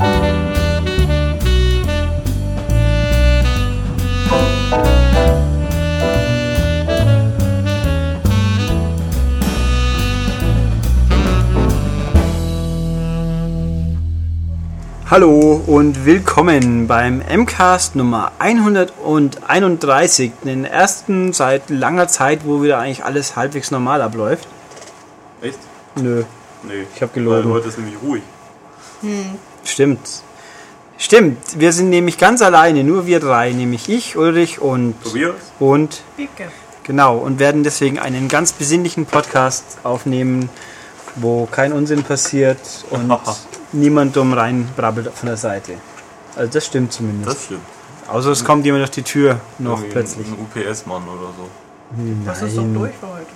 Hallo und willkommen beim MCAST Nummer 131, den ersten seit langer Zeit, wo wieder eigentlich alles halbwegs normal abläuft. Echt? Nö, Nee. Ich hab gelogen. Weil heute ist nämlich ruhig. Stimmt. Stimmt, wir sind nämlich ganz alleine, nur wir drei, nämlich ich, Ulrich und Tobias? und Bicke. genau und werden deswegen einen ganz besinnlichen Podcast aufnehmen, wo kein Unsinn passiert und niemand dumm reinbrabbelt von der Seite. Also das stimmt zumindest. Das stimmt. Außer es kommt jemand durch die Tür noch Irgendwie plötzlich. Ein UPS-Mann oder so. Das ist doch durch für heute.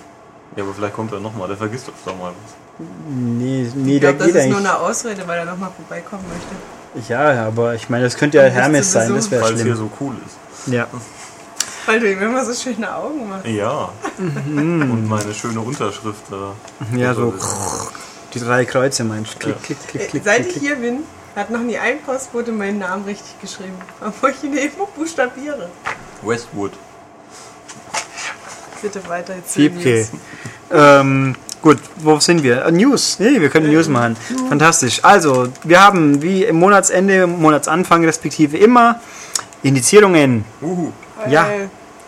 Ja, aber vielleicht kommt er nochmal. Der vergisst doch mal was. Nee, nee Ich der glaube, das geht ist nur eine Ausrede, weil er nochmal vorbeikommen möchte. Ja, aber ich meine, das könnte ja Hermes sein, das wäre Weil es hier schlimm. so cool ist. Ja. Weil du ihm immer so schöne Augen machst. Ja. Und meine schöne Unterschrift da. Mhm. Ja, so die drei Kreuze meinst du. Klick, Ja. klick, klick, klick, Seit klick, ich hier bin, hat noch nie ein Postbote meinen Namen richtig geschrieben. Obwohl ich ihn eben buchstabiere. Westwood. Bitte weiter jetzt. News. Ähm, gut, wo sind wir? Äh, News. Nee, wir können News machen. Fantastisch. Also, wir haben wie im Monatsende, Monatsanfang respektive immer Indizierungen. Uhu. Ja.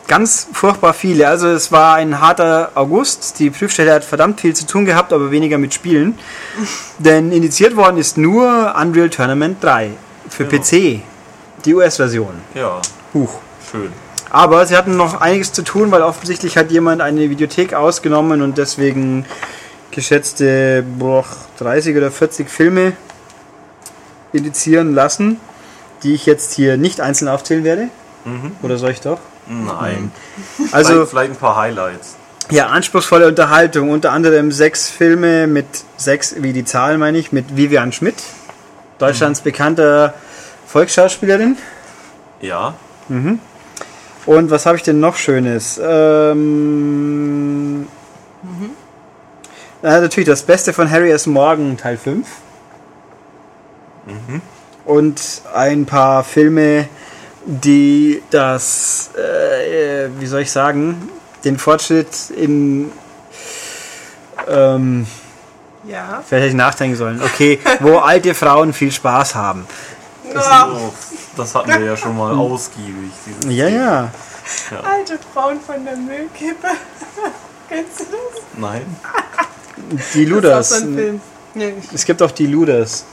Ganz furchtbar viele. Also es war ein harter August. Die Prüfstelle hat verdammt viel zu tun gehabt, aber weniger mit Spielen. Denn indiziert worden ist nur Unreal Tournament 3 für Ja. PC. Die US-Version. Ja, Huch. schön. Aber sie hatten noch einiges zu tun, weil offensichtlich hat jemand eine Videothek ausgenommen und deswegen geschätzte boah, 30 oder 40 Filme indizieren lassen, die ich jetzt hier nicht einzeln aufzählen werde. Mhm. Oder soll ich doch? Nein. Also vielleicht, vielleicht ein paar Highlights. ja, anspruchsvolle Unterhaltung, unter anderem sechs Filme mit sechs, wie die Zahl meine ich, mit Vivian Schmidt, Deutschlands bekannter Volksschauspielerin. Ja. Und was habe ich denn noch Schönes? Ähm, ja, natürlich das Beste von Harry S. Morgan, Teil 5. Und ein paar Filme, die das, äh, wie soll ich sagen, den Fortschritt in. Ähm, Ja. vielleicht hätte ich nachdenken sollen. Okay, wo alte Frauen viel Spaß haben. Ah, Oh, das hatten wir ja schon mal ausgiebig. dieses Ja, Thema. ja. alte Frauen von der Müllkippe. Kennst du das? Nein. Die Das Luders. ist auch so ein Film. Es gibt auch die Luders.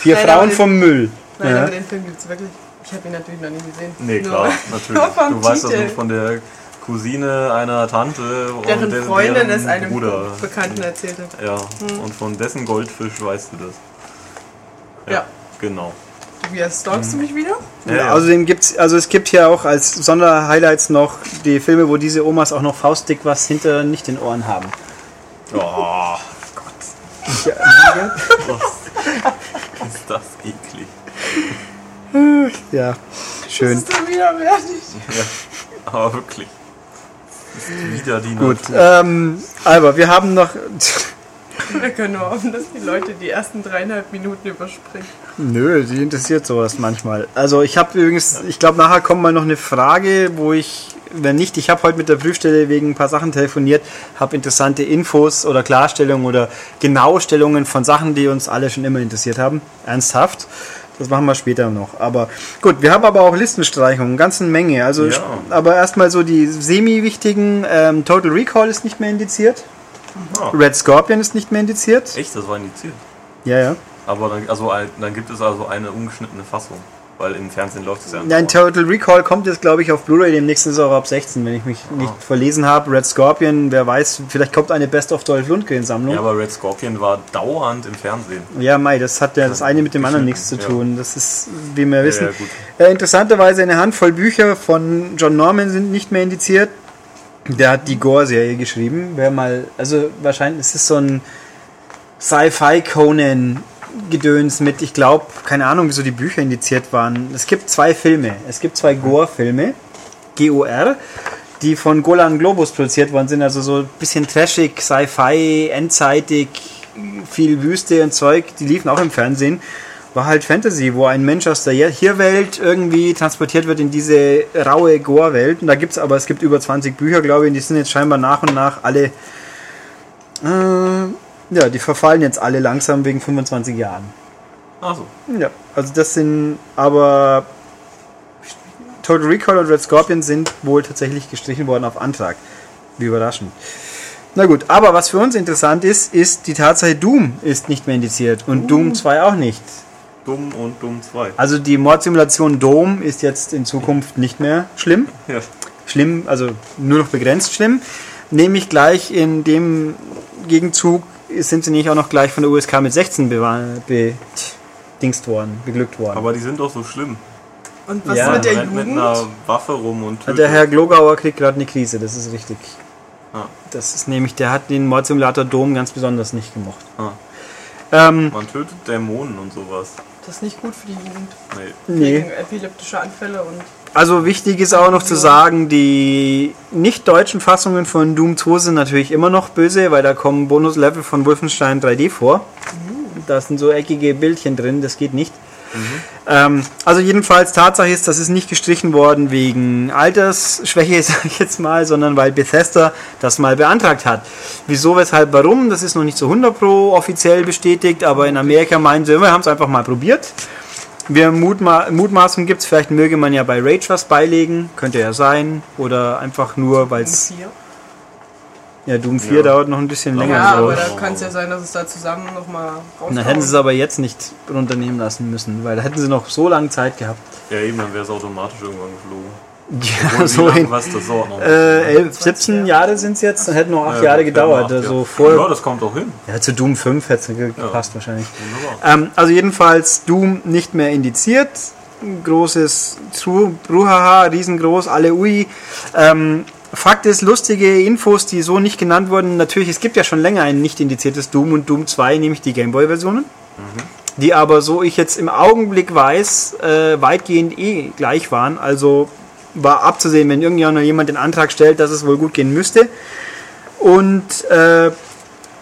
Vier Nein, Frauen den- vom Müll. nein, Ja. aber den Film gibt es wirklich. Ich habe ihn natürlich noch nicht gesehen. Nee, Nur- klar, Nur natürlich. vom Du weißt das Titel. nur von der Cousine einer Tante und Deren der- Freundin deren es einem Bruder. Bekannten erzählt hat. Ja, und von dessen Goldfisch weißt du das. Ja. Genau. Tobias, stalkst du mich wieder? Ja, ja. Außerdem gibt's, also es gibt hier auch als Sonderhighlights noch die Filme, wo diese Omas auch noch faustdick was hinter nicht den Ohren haben. Oh, Ja, ist das eklig. ja schön. Bist du wieder fertig? Ja, aber wirklich. Das ist wieder die Gut, ähm, aber wir haben noch. Wir können nur hoffen, dass die Leute die ersten dreieinhalb Minuten überspringen. Nö, die interessiert sowas manchmal. Also ich habe übrigens, ich glaube nachher kommt mal noch eine Frage, wo ich, wenn nicht, ich habe heute mit der Prüfstelle wegen ein paar Sachen telefoniert, habe interessante Infos oder Klarstellungen oder Genaustellungen von Sachen, die uns alle schon immer interessiert haben. Ernsthaft. Das machen wir später noch. Aber gut, wir haben aber auch Listenstreichungen, eine ganze Menge. Also, Ja. aber erstmal so die semi-wichtigen. Ähm, Total Recall ist nicht mehr indiziert. Ah, Red Scorpion ist nicht mehr indiziert. echt, das war indiziert. Ja, ja. Aber dann, also, dann gibt es also eine ungeschnittene Fassung. Weil im Fernsehen läuft es ja. Nein, Total Recall kommt jetzt, glaube ich, auf Blu-ray demnächst ist es auch ab 16, wenn ich mich nicht Ah. verlesen habe. Red Scorpion, wer weiß, vielleicht kommt eine Best of Dolph Lundgren-Sammlung. ja, Ja, aber Red Scorpion war dauernd im Fernsehen. Mai, das hat ja das eine mit dem anderen nichts zu Ja. tun. Das ist, wie wir wissen. Ja, gut. Äh, interessanterweise eine Handvoll Bücher von John Norman sind nicht mehr indiziert. Der hat die Gore-Serie geschrieben. Wer mal, also wahrscheinlich ist es so ein Sci-Fi-Conan-Gedöns mit, ich glaube, keine Ahnung, wieso die Bücher indiziert waren. Es gibt zwei Filme. Es gibt zwei Gore-Filme, G-O-R, die von Golan Globus produziert worden sind. Also so ein bisschen trashig, Sci-Fi, endzeitig, viel Wüste und Zeug, die liefen auch im Fernsehen, war halt Fantasy, wo ein Mensch aus der Hier-Welt irgendwie transportiert wird in diese raue Gore-Welt. Und da gibt es aber, es gibt über 20 Bücher, glaube ich, und die sind jetzt scheinbar nach und nach alle, äh, ja, die verfallen jetzt alle langsam wegen 25 Jahren. Achso. Ja, also das sind aber Total Recall und Red Scorpion sind wohl tatsächlich gestrichen worden auf Antrag. Wie überraschend. Na gut, aber was für uns interessant ist, ist die Tatsache, Doom ist nicht mehr indiziert und Doom 2 auch nicht. Dumm und Dumm 2. Also die Mordsimulation Doom ist jetzt in Zukunft nicht mehr schlimm. Ja. Schlimm, also nur noch begrenzt schlimm. Nämlich gleich in dem Gegenzug sind sie nicht auch noch gleich von der USK mit 16 bewa- bedingst worden, beglückt worden. Aber die sind doch so schlimm. Und was Ja, ist mit der rennt mit Jugend? einer Waffe rum und tötet. Der Herr Glogauer kriegt gerade eine Krise, das ist richtig. Ah. Das ist nämlich, der hat den Mordsimulator Dom ganz besonders nicht gemocht. Ah. Ähm, Man tötet Dämonen und sowas. Das ist nicht gut für die Jugend. Nee. nee. Wegen epileptischer Anfälle und Also wichtig ist auch noch zu sagen, die nicht deutschen Fassungen von Doom 2 sind natürlich immer noch böse, weil da kommen Bonuslevel von Wolfenstein 3D vor. Da sind so eckige Bildchen drin, das geht nicht. Ähm, also jedenfalls Tatsache ist, das ist nicht gestrichen worden wegen Altersschwäche, sag ich jetzt mal, sondern weil Bethesda das mal beantragt hat. Wieso, weshalb, warum, das ist noch nicht zu 100 pro offiziell bestätigt, aber in Amerika meinen sie, wir haben es einfach mal probiert. Wir Mutma Mutmaßung gibt es, vielleicht möge man ja bei Rage was beilegen, könnte ja sein, oder einfach nur, weil es, vier. Ja, Doom 4 Ja. dauert noch ein bisschen länger. Ja, so. aber da kann es ja sein, dass es da zusammen nochmal rauskommt. Dann hätten sie es aber jetzt nicht runternehmen lassen müssen, weil da hätten sie noch so lange Zeit gehabt. Ja, eben, dann wäre es automatisch irgendwann geflogen. Ja, so hin. was das dauert noch? Äh, 11, 17 Jahre sind es jetzt, dann hätten noch 8 Ja, Jahre gedauert. ja, Also ja. vor, Ja, das kommt auch hin. ja, zu Doom 5 hätte es gepasst wahrscheinlich. Wunderbar. Ähm, also jedenfalls Doom nicht mehr indiziert. Ein Großes Bruhaha, riesengroß, alle Ui. Ähm, Fakt ist, lustige Infos, die so nicht genannt wurden. Natürlich, es gibt ja schon länger ein nicht indiziertes Doom und Doom 2, nämlich die Gameboy-Versionen. Die aber, so ich jetzt im Augenblick weiß, äh, weitgehend eh gleich waren. Also war abzusehen, wenn irgendjemand den Antrag stellt, dass es wohl gut gehen müsste. Und äh,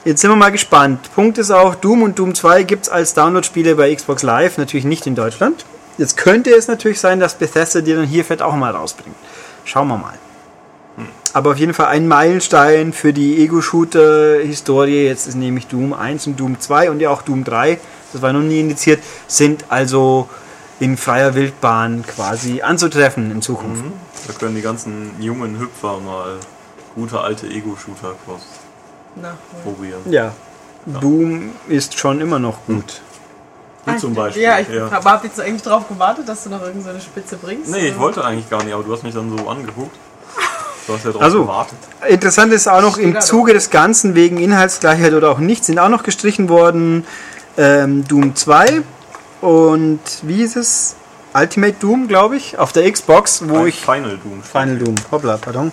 Jetzt sind wir mal gespannt. Punkt ist auch, Doom und Doom 2 gibt es als Download-Spiele bei Xbox Live, natürlich nicht in Deutschland. Jetzt könnte es natürlich sein, dass Bethesda dir dann hier fett auch mal rausbringt. Schauen wir mal. Aber auf jeden Fall ein Meilenstein für die Ego-Shooter-Historie. Jetzt ist nämlich Doom 1 und Doom 2 und ja auch Doom 3, das war noch nie indiziert, sind also in freier Wildbahn quasi anzutreffen in Zukunft. Mhm. Da können die ganzen jungen Hüpfer mal gute alte Ego-Shooter cross Na, probieren. Ja. Doom ist schon immer noch gut. Wie zum Beispiel. Ja, ich habe jetzt eigentlich drauf gewartet, dass du noch irgendeine Spitze bringst. Nee, ich Ähm, wollte eigentlich gar nicht, aber du hast mich dann so angeguckt. Du hast ja drauf Also, gewartet. Interessant ist auch noch im da Zuge des Ganzen wegen Inhaltsgleichheit oder auch nicht sind auch noch gestrichen worden ähm, Doom 2 und wie ist es? Ultimate Doom, glaube ich, auf der Xbox, wo Ein ich Final Doom. Final Doom, hoppla, pardon.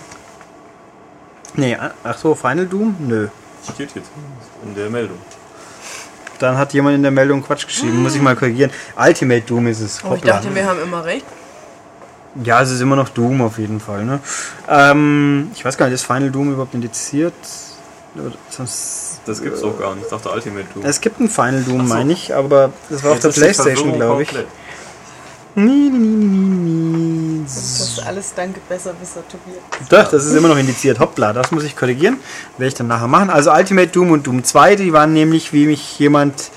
Nee, ach so, Final Doom? Nö. Steht jetzt in der Meldung. Dann hat jemand in der Meldung Quatsch geschrieben, muss ich mal korrigieren. Ultimate Doom ist es. Oh, ich Hoppla. dachte, wir haben immer recht. Ja, es ist immer noch Doom auf jeden Fall. Ne? Ähm, ich weiß gar nicht, ist Final Doom überhaupt indiziert? Sonst, Das gibt's doch gar nicht. Ich dachte Ultimate Doom. es gibt ein Final Doom, so. meine ich, aber das war auf Jetzt der ist die Playstation, glaube ich. komplett. Nee, nee, nee, nee, nee. Das ist alles danke Besserwisser, Tobias. Doch, das ist immer noch indiziert. Hoppla, das muss ich korrigieren. Werde ich dann nachher machen. Also Ultimate Doom und Doom 2, die waren nämlich, wie mich jemand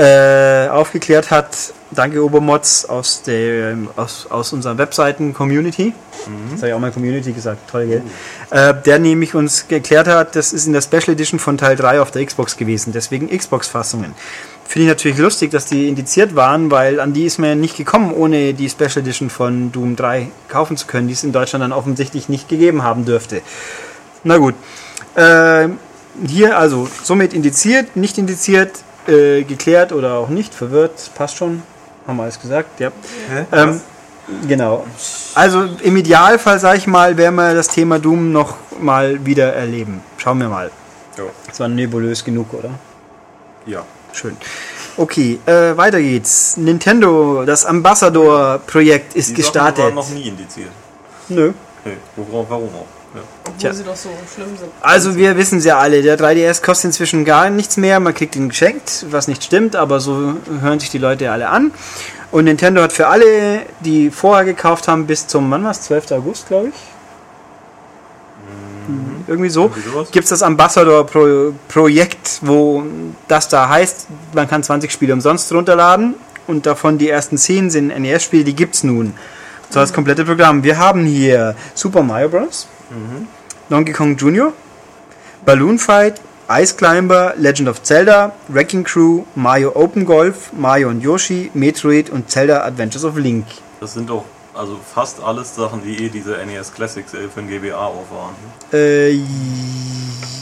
äh, aufgeklärt hat, danke Obermods aus, der, aus, aus unserer Webseiten-Community. Das habe ich auch mal Community gesagt, toll, gell? Äh, der nämlich uns geklärt hat, das ist in der Special Edition von Teil 3 auf der Xbox gewesen, deswegen Xbox-Fassungen. Finde ich natürlich lustig, dass die indiziert waren, weil an die ist man ja nicht gekommen, ohne die Special Edition von Doom 3 kaufen zu können, die es in Deutschland dann offensichtlich nicht gegeben haben dürfte. Na gut. Äh, hier also somit indiziert, nicht indiziert, äh, geklärt oder auch nicht, verwirrt, passt schon. Haben wir alles gesagt, ja. Ähm, genau. Also im Idealfall, sage ich mal, werden wir das Thema Doom noch mal wieder erleben. Schauen wir mal. Ja. Das war nebulös genug, oder? ja. Schön. Okay, äh, weiter geht's. Nintendo, das Ambassador-Projekt ist Die Sachen waren gestartet. noch nie indiziert. Nö. Nee, worauf, warum auch? Obwohl Tja. sie doch so schlimm sind. Also wir wissen es ja alle, der 3DS kostet inzwischen gar nichts mehr, man kriegt ihn geschenkt, was nicht stimmt, aber so hören sich die Leute ja alle an. Und Nintendo hat für alle, die vorher gekauft haben, bis zum, wann war es, 12. August, glaube ich? Irgendwie so. Irgendwie sowas. Gibt es das Ambassador-Projekt, wo das da heißt, man kann 20 Spiele umsonst runterladen und davon die ersten 10 sind NES-Spiele, die gibt es nun. So das komplette Programm. Wir haben hier Super Mario Bros., Donkey Kong Jr., Balloon Fight, Ice Climber, Legend of Zelda, Wrecking Crew, Mario Open Golf, Mario und Yoshi, Metroid und Zelda Adventures of Link. Das sind doch also fast alles Sachen, die eh diese NES Classics äh, für den GBA auch waren. Äh,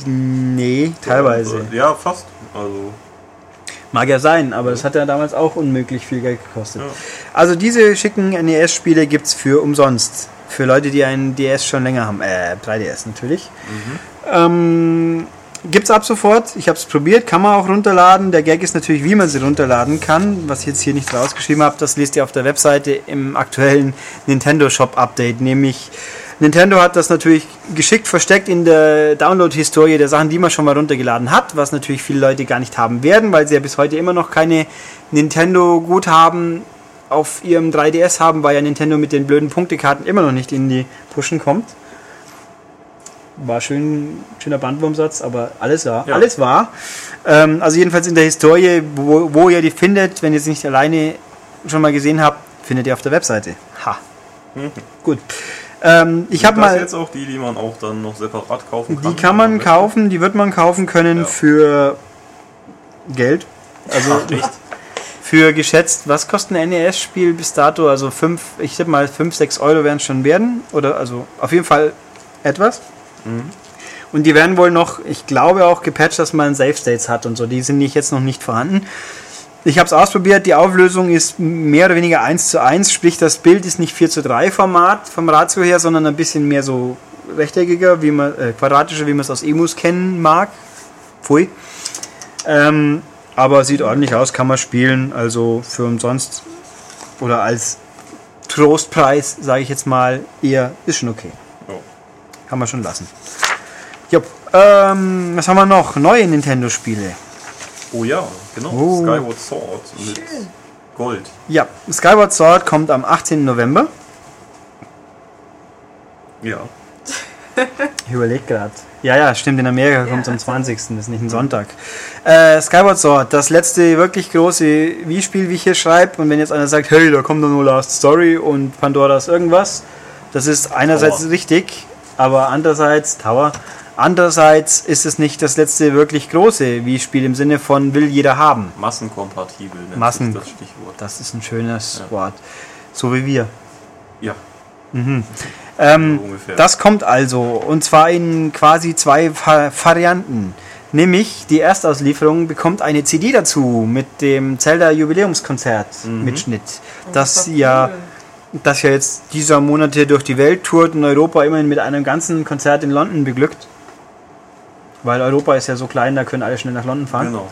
nee, teilweise. Ja, fast. Also, Mag ja sein, aber das hat ja damals auch unmöglich viel Geld gekostet. Ja. Also diese schicken NES-Spiele gibt es für umsonst. Für Leute, die einen DS schon länger haben. Äh, 3DS natürlich. Ähm, gibt's ab sofort. Ich habe es probiert, kann man auch runterladen. Der Gag ist natürlich, wie man sie runterladen kann. Was ich jetzt hier nicht rausgeschrieben habe, das lest ihr auf der Webseite im aktuellen Nintendo Shop Update. Nämlich Nintendo hat das natürlich geschickt versteckt in der Download-Historie der Sachen, die man schon mal runtergeladen hat, was natürlich viele Leute gar nicht haben werden, weil sie ja bis heute immer noch keine Nintendo-Guthaben auf ihrem 3DS haben, weil ja Nintendo mit den blöden Punktekarten immer noch nicht in die Pushen kommt. War schön, schöner Bandwurmsatz, aber alles war. Ja. Alles war. Ähm, also jedenfalls in der Historie, wo, wo ihr die findet, wenn ihr sie nicht alleine schon mal gesehen habt, findet ihr auf der Webseite. Ha. Gut. Ähm, ich habe mal. jetzt auch die, die man auch dann noch separat kaufen kann. Die kann man kaufen, die wird man kaufen können Ja. für Geld. Also Ach, echt? für geschätzt, was kostet ein NES-Spiel bis dato? Also 5, ich tippe mal 5, 6 Euro werden es schon werden. Oder also auf jeden Fall etwas. Und die werden wohl noch, ich glaube auch gepatcht, dass man Save States hat und so. Die sind nicht, jetzt noch nicht vorhanden. Ich habe es ausprobiert, die Auflösung ist mehr oder weniger 1 zu 1, sprich das Bild ist nicht 4 zu 3 Format vom Ratio her, sondern ein bisschen mehr so rechteckiger, wie man, äh, quadratischer, wie man es aus Emus kennen mag. Pfui. Ähm, aber sieht ordentlich aus, kann man spielen, also für umsonst oder als Trostpreis, sage ich jetzt mal, eher ist schon okay. Ja. Kann man schon lassen. Jupp. Ähm, was haben wir noch? Neue Nintendo-Spiele. Oh ja, genau. Oh. Skyward Sword mit Gold. Ja, Skyward Sword kommt am 18. November. Ja. Ich überlege gerade. Ja, ja, stimmt, in Amerika kommt es am 20. Das ist nicht ein Sonntag. Äh, Skyward Sword, das letzte wirklich große Wii-Spiel, wie ich hier schreibe. Und wenn jetzt einer sagt, hey, da kommt doch nur Last Story und Pandoras irgendwas, das ist einerseits Tower. richtig, aber andererseits, Tower, andererseits ist es nicht das letzte wirklich große Wii-Spiel im Sinne von will jeder haben. Massenkompatibel nennt Massen- sich das Stichwort. Das ist ein schönes Ja. Wort. So wie wir. Ja, Ähm, so ungefähr. Das kommt also und zwar in quasi zwei Va Varianten. Nämlich die Erstauslieferung bekommt eine CD dazu mit dem Zelda Jubiläumskonzert Mitschnitt, das war ja cool. das ja jetzt dieser Monate durch die Welt tourt und Europa immerhin mit einem ganzen Konzert in London beglückt. Weil Europa ist ja so klein, da können alle schnell nach London fahren. Genau.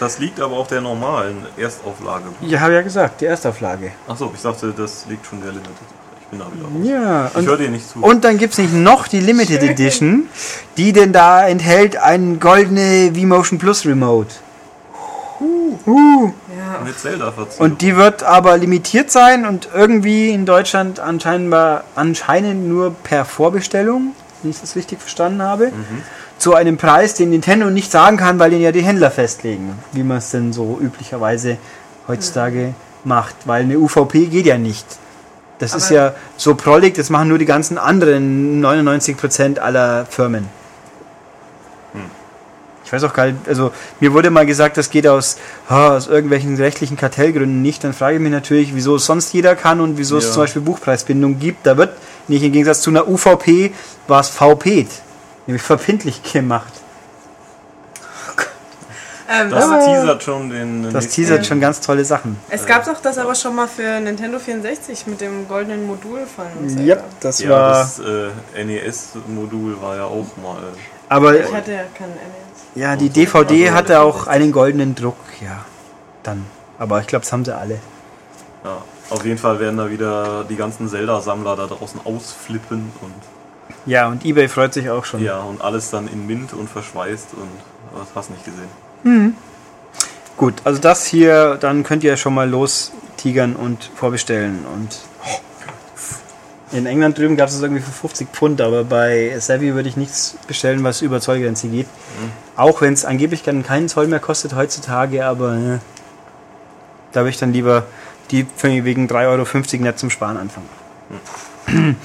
Das liegt aber auch der normalen Erstauflage. Ja, habe ja gesagt, die Erstauflage. Achso, ich dachte, das liegt schon der Limited. Ich bin da wieder raus. Ja, Ich höre dir nicht zu. Und dann gibt es nicht noch die Limited Edition, die denn da enthält einen goldene V-Motion Plus Remote. Uh. Ja, mit Zelda. Und die wird aber limitiert sein und irgendwie in Deutschland anscheinend, anscheinend nur per Vorbestellung, wenn ich das richtig verstanden habe, zu einem Preis, den Nintendo nicht sagen kann, weil den ja die Händler festlegen, wie man es denn so üblicherweise heutzutage macht, weil eine UVP geht ja nicht. Das ist Aber- ja so prollig, das machen nur die ganzen anderen 99% aller Firmen. Ich weiß auch gar nicht, also mir wurde mal gesagt, das geht aus, ah, aus irgendwelchen rechtlichen Kartellgründen nicht. Dann frage ich mich natürlich, wieso es sonst jeder kann und wieso es Ja. zum Beispiel Buchpreisbindung gibt. Da wird nicht im Gegensatz zu einer UVP was VP, nämlich verbindlich gemacht. ähm, das aber teasert schon den. Das teasert schon ganz tolle Sachen. es gab doch das aber schon mal für Nintendo 64 mit dem goldenen Modul von Zelda. Ja, das Ja, war. das äh, NES-Modul war ja auch mal. aber Ich hatte ja keinen NES. ja, die Also, DVD also hatte auch einen goldenen Druck, ja. Dann. Aber ich glaube, das haben sie alle. Ja, auf jeden Fall werden da wieder die ganzen Zelda-Sammler da draußen ausflippen und Ja, und eBay freut sich auch schon. Ja, und alles dann in Mint und verschweißt und was hast nicht gesehen. Gut, also das hier, dann könnt ihr schon mal los tigern und vorbestellen. Und in England drüben gab es es irgendwie für 50 Pfund, aber bei Savvy würde ich nichts bestellen, was über Zollgrenze geht. Auch wenn es angeblich keinen Zoll mehr kostet heutzutage, aber äh, da würde ich dann lieber die wegen 3,50 Euro nicht zum Sparen anfangen.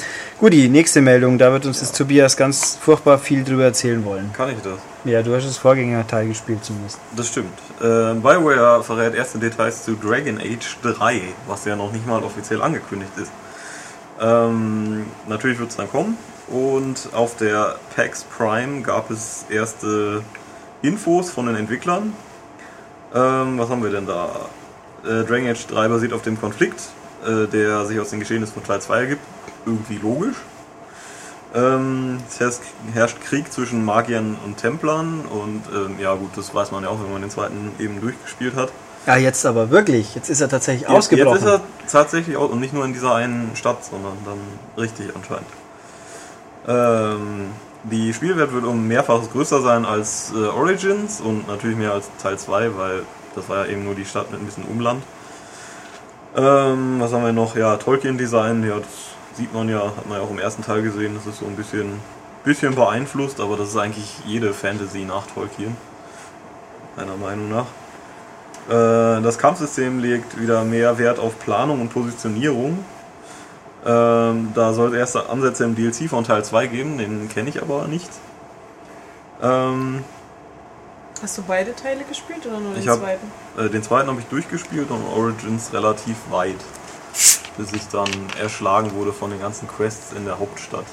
Gut, die nächste Meldung, da wird uns jetzt Tobias ganz furchtbar viel drüber erzählen wollen. Kann ich das? Ja, du hast das Vorgängerteil gespielt zumindest. Das stimmt. Äh, BioWare verrät erste Details zu Dragon Age 3, was ja noch nicht mal offiziell angekündigt ist. Ähm, natürlich wird es dann kommen. Und auf der PAX Prime gab es erste Infos von den Entwicklern. Ähm, was haben wir denn da? Äh, Dragon Age 3 basiert auf dem Konflikt, äh, der sich aus den Geschehnissen von Teil 2 ergibt. Irgendwie logisch. Ähm, es herrscht, herrscht Krieg zwischen Magiern und Templern und ähm, ja gut, das weiß man ja auch, wenn man den zweiten eben durchgespielt hat. Ja, jetzt aber wirklich. Jetzt ist er tatsächlich Jetzt, ausgebrochen. jetzt ist er tatsächlich aus und nicht nur in dieser einen Stadt, sondern dann richtig anscheinend. Ähm, die Spielwelt wird um mehrfaches größer sein als äh, Origins und natürlich mehr als Teil 2, weil das war ja eben nur die Stadt mit ein bisschen Umland. Ähm, was haben wir noch? Ja, Tolkien-Design, ja, das sieht man ja, hat man ja auch im ersten Teil gesehen, das ist so ein bisschen, bisschen beeinflusst, aber das ist eigentlich jede Fantasy nach Tolkien. Meiner Meinung nach. Äh, Das Kampfsystem legt wieder mehr Wert auf Planung und Positionierung. Ähm, da soll es erste Ansätze im DLC von Teil 2 geben, den kenne ich aber nicht. Ähm, Hast du beide Teile gespielt oder nur den hab- zweiten? äh, den zweiten habe ich durchgespielt und Origins relativ weit, bis ich dann erschlagen wurde von den ganzen Quests in der Hauptstadt.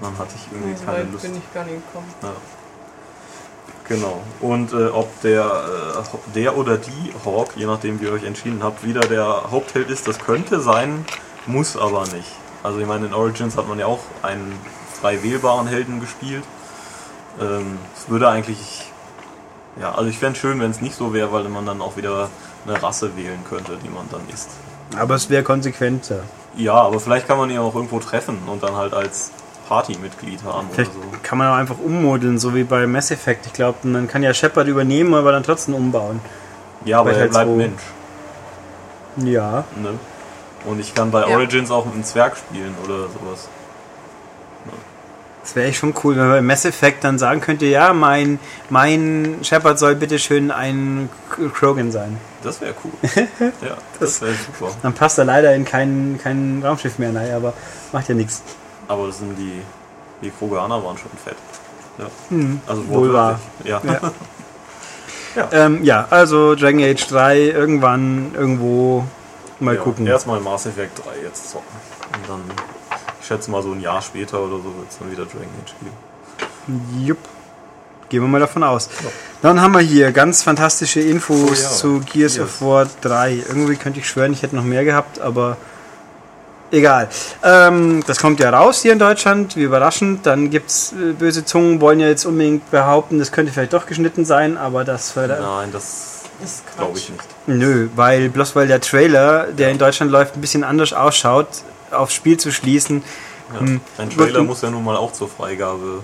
Dann hatte ich irgendwie so keine Lust. bin ich gar nicht gekommen. Ja. Genau. Und äh, ob der, äh, der oder die Hawk, je nachdem wie ihr euch entschieden habt, wieder der Hauptheld ist, das könnte sein, muss aber nicht. Also ich meine, in Origins hat man ja auch einen frei wählbaren Helden gespielt. Ähm, Es würde eigentlich, ja, also ich fände es schön, wenn es nicht so wäre, weil man dann auch wieder eine Rasse wählen könnte, die man dann ist. Aber es wäre konsequenter. Ja, aber vielleicht kann man ihn auch irgendwo treffen und dann halt als Partymitglied haben oder Vielleicht so. kann man auch einfach ummodeln, so wie bei Mass Effect. Ich glaube, man kann ja Shepard übernehmen, aber dann trotzdem umbauen. Ja, aber er halt bleibt so- Mensch. Ja. Ne? Und ich kann bei Ja. Origins auch mit einem Zwerg spielen oder sowas. Das wäre echt schon cool, wenn man bei Mass Effect dann sagen könnte, ja, mein, mein Shepard soll bitte schön ein Krogan sein. Das wäre cool. ja, das wäre super. Dann passt er leider in kein, kein Raumschiff mehr rein, aber macht ja nichts. Aber das sind die, die Kroganer waren schon fett. Ja. Also Hm, wohl wahr. wortwörtlich. Ja. Ja. Ähm, ja, also Dragon Age 3 irgendwann irgendwo mal ja. gucken. Erstmal Mass Effect 3 jetzt zocken. Und dann, ich schätze mal so ein Jahr später oder so wird es dann wieder Dragon Age geben. Jupp. Gehen wir mal davon aus. Dann haben wir hier ganz fantastische Infos Oh ja, zu Gears Gears. of War 3. Irgendwie könnte ich schwören, ich hätte noch mehr gehabt, aber egal. Ähm, das kommt ja raus hier in Deutschland, wie überraschend. Dann gibt es äh, böse Zungen, wollen ja jetzt unbedingt behaupten, das könnte vielleicht doch geschnitten sein, aber das war Nein, das glaube ich nicht. Nö, weil bloß weil der Trailer, der in Deutschland läuft, ein bisschen anders ausschaut, aufs Spiel zu schließen. Ja. Hm. Ein Trailer muss ja nun mal auch zur Freigabe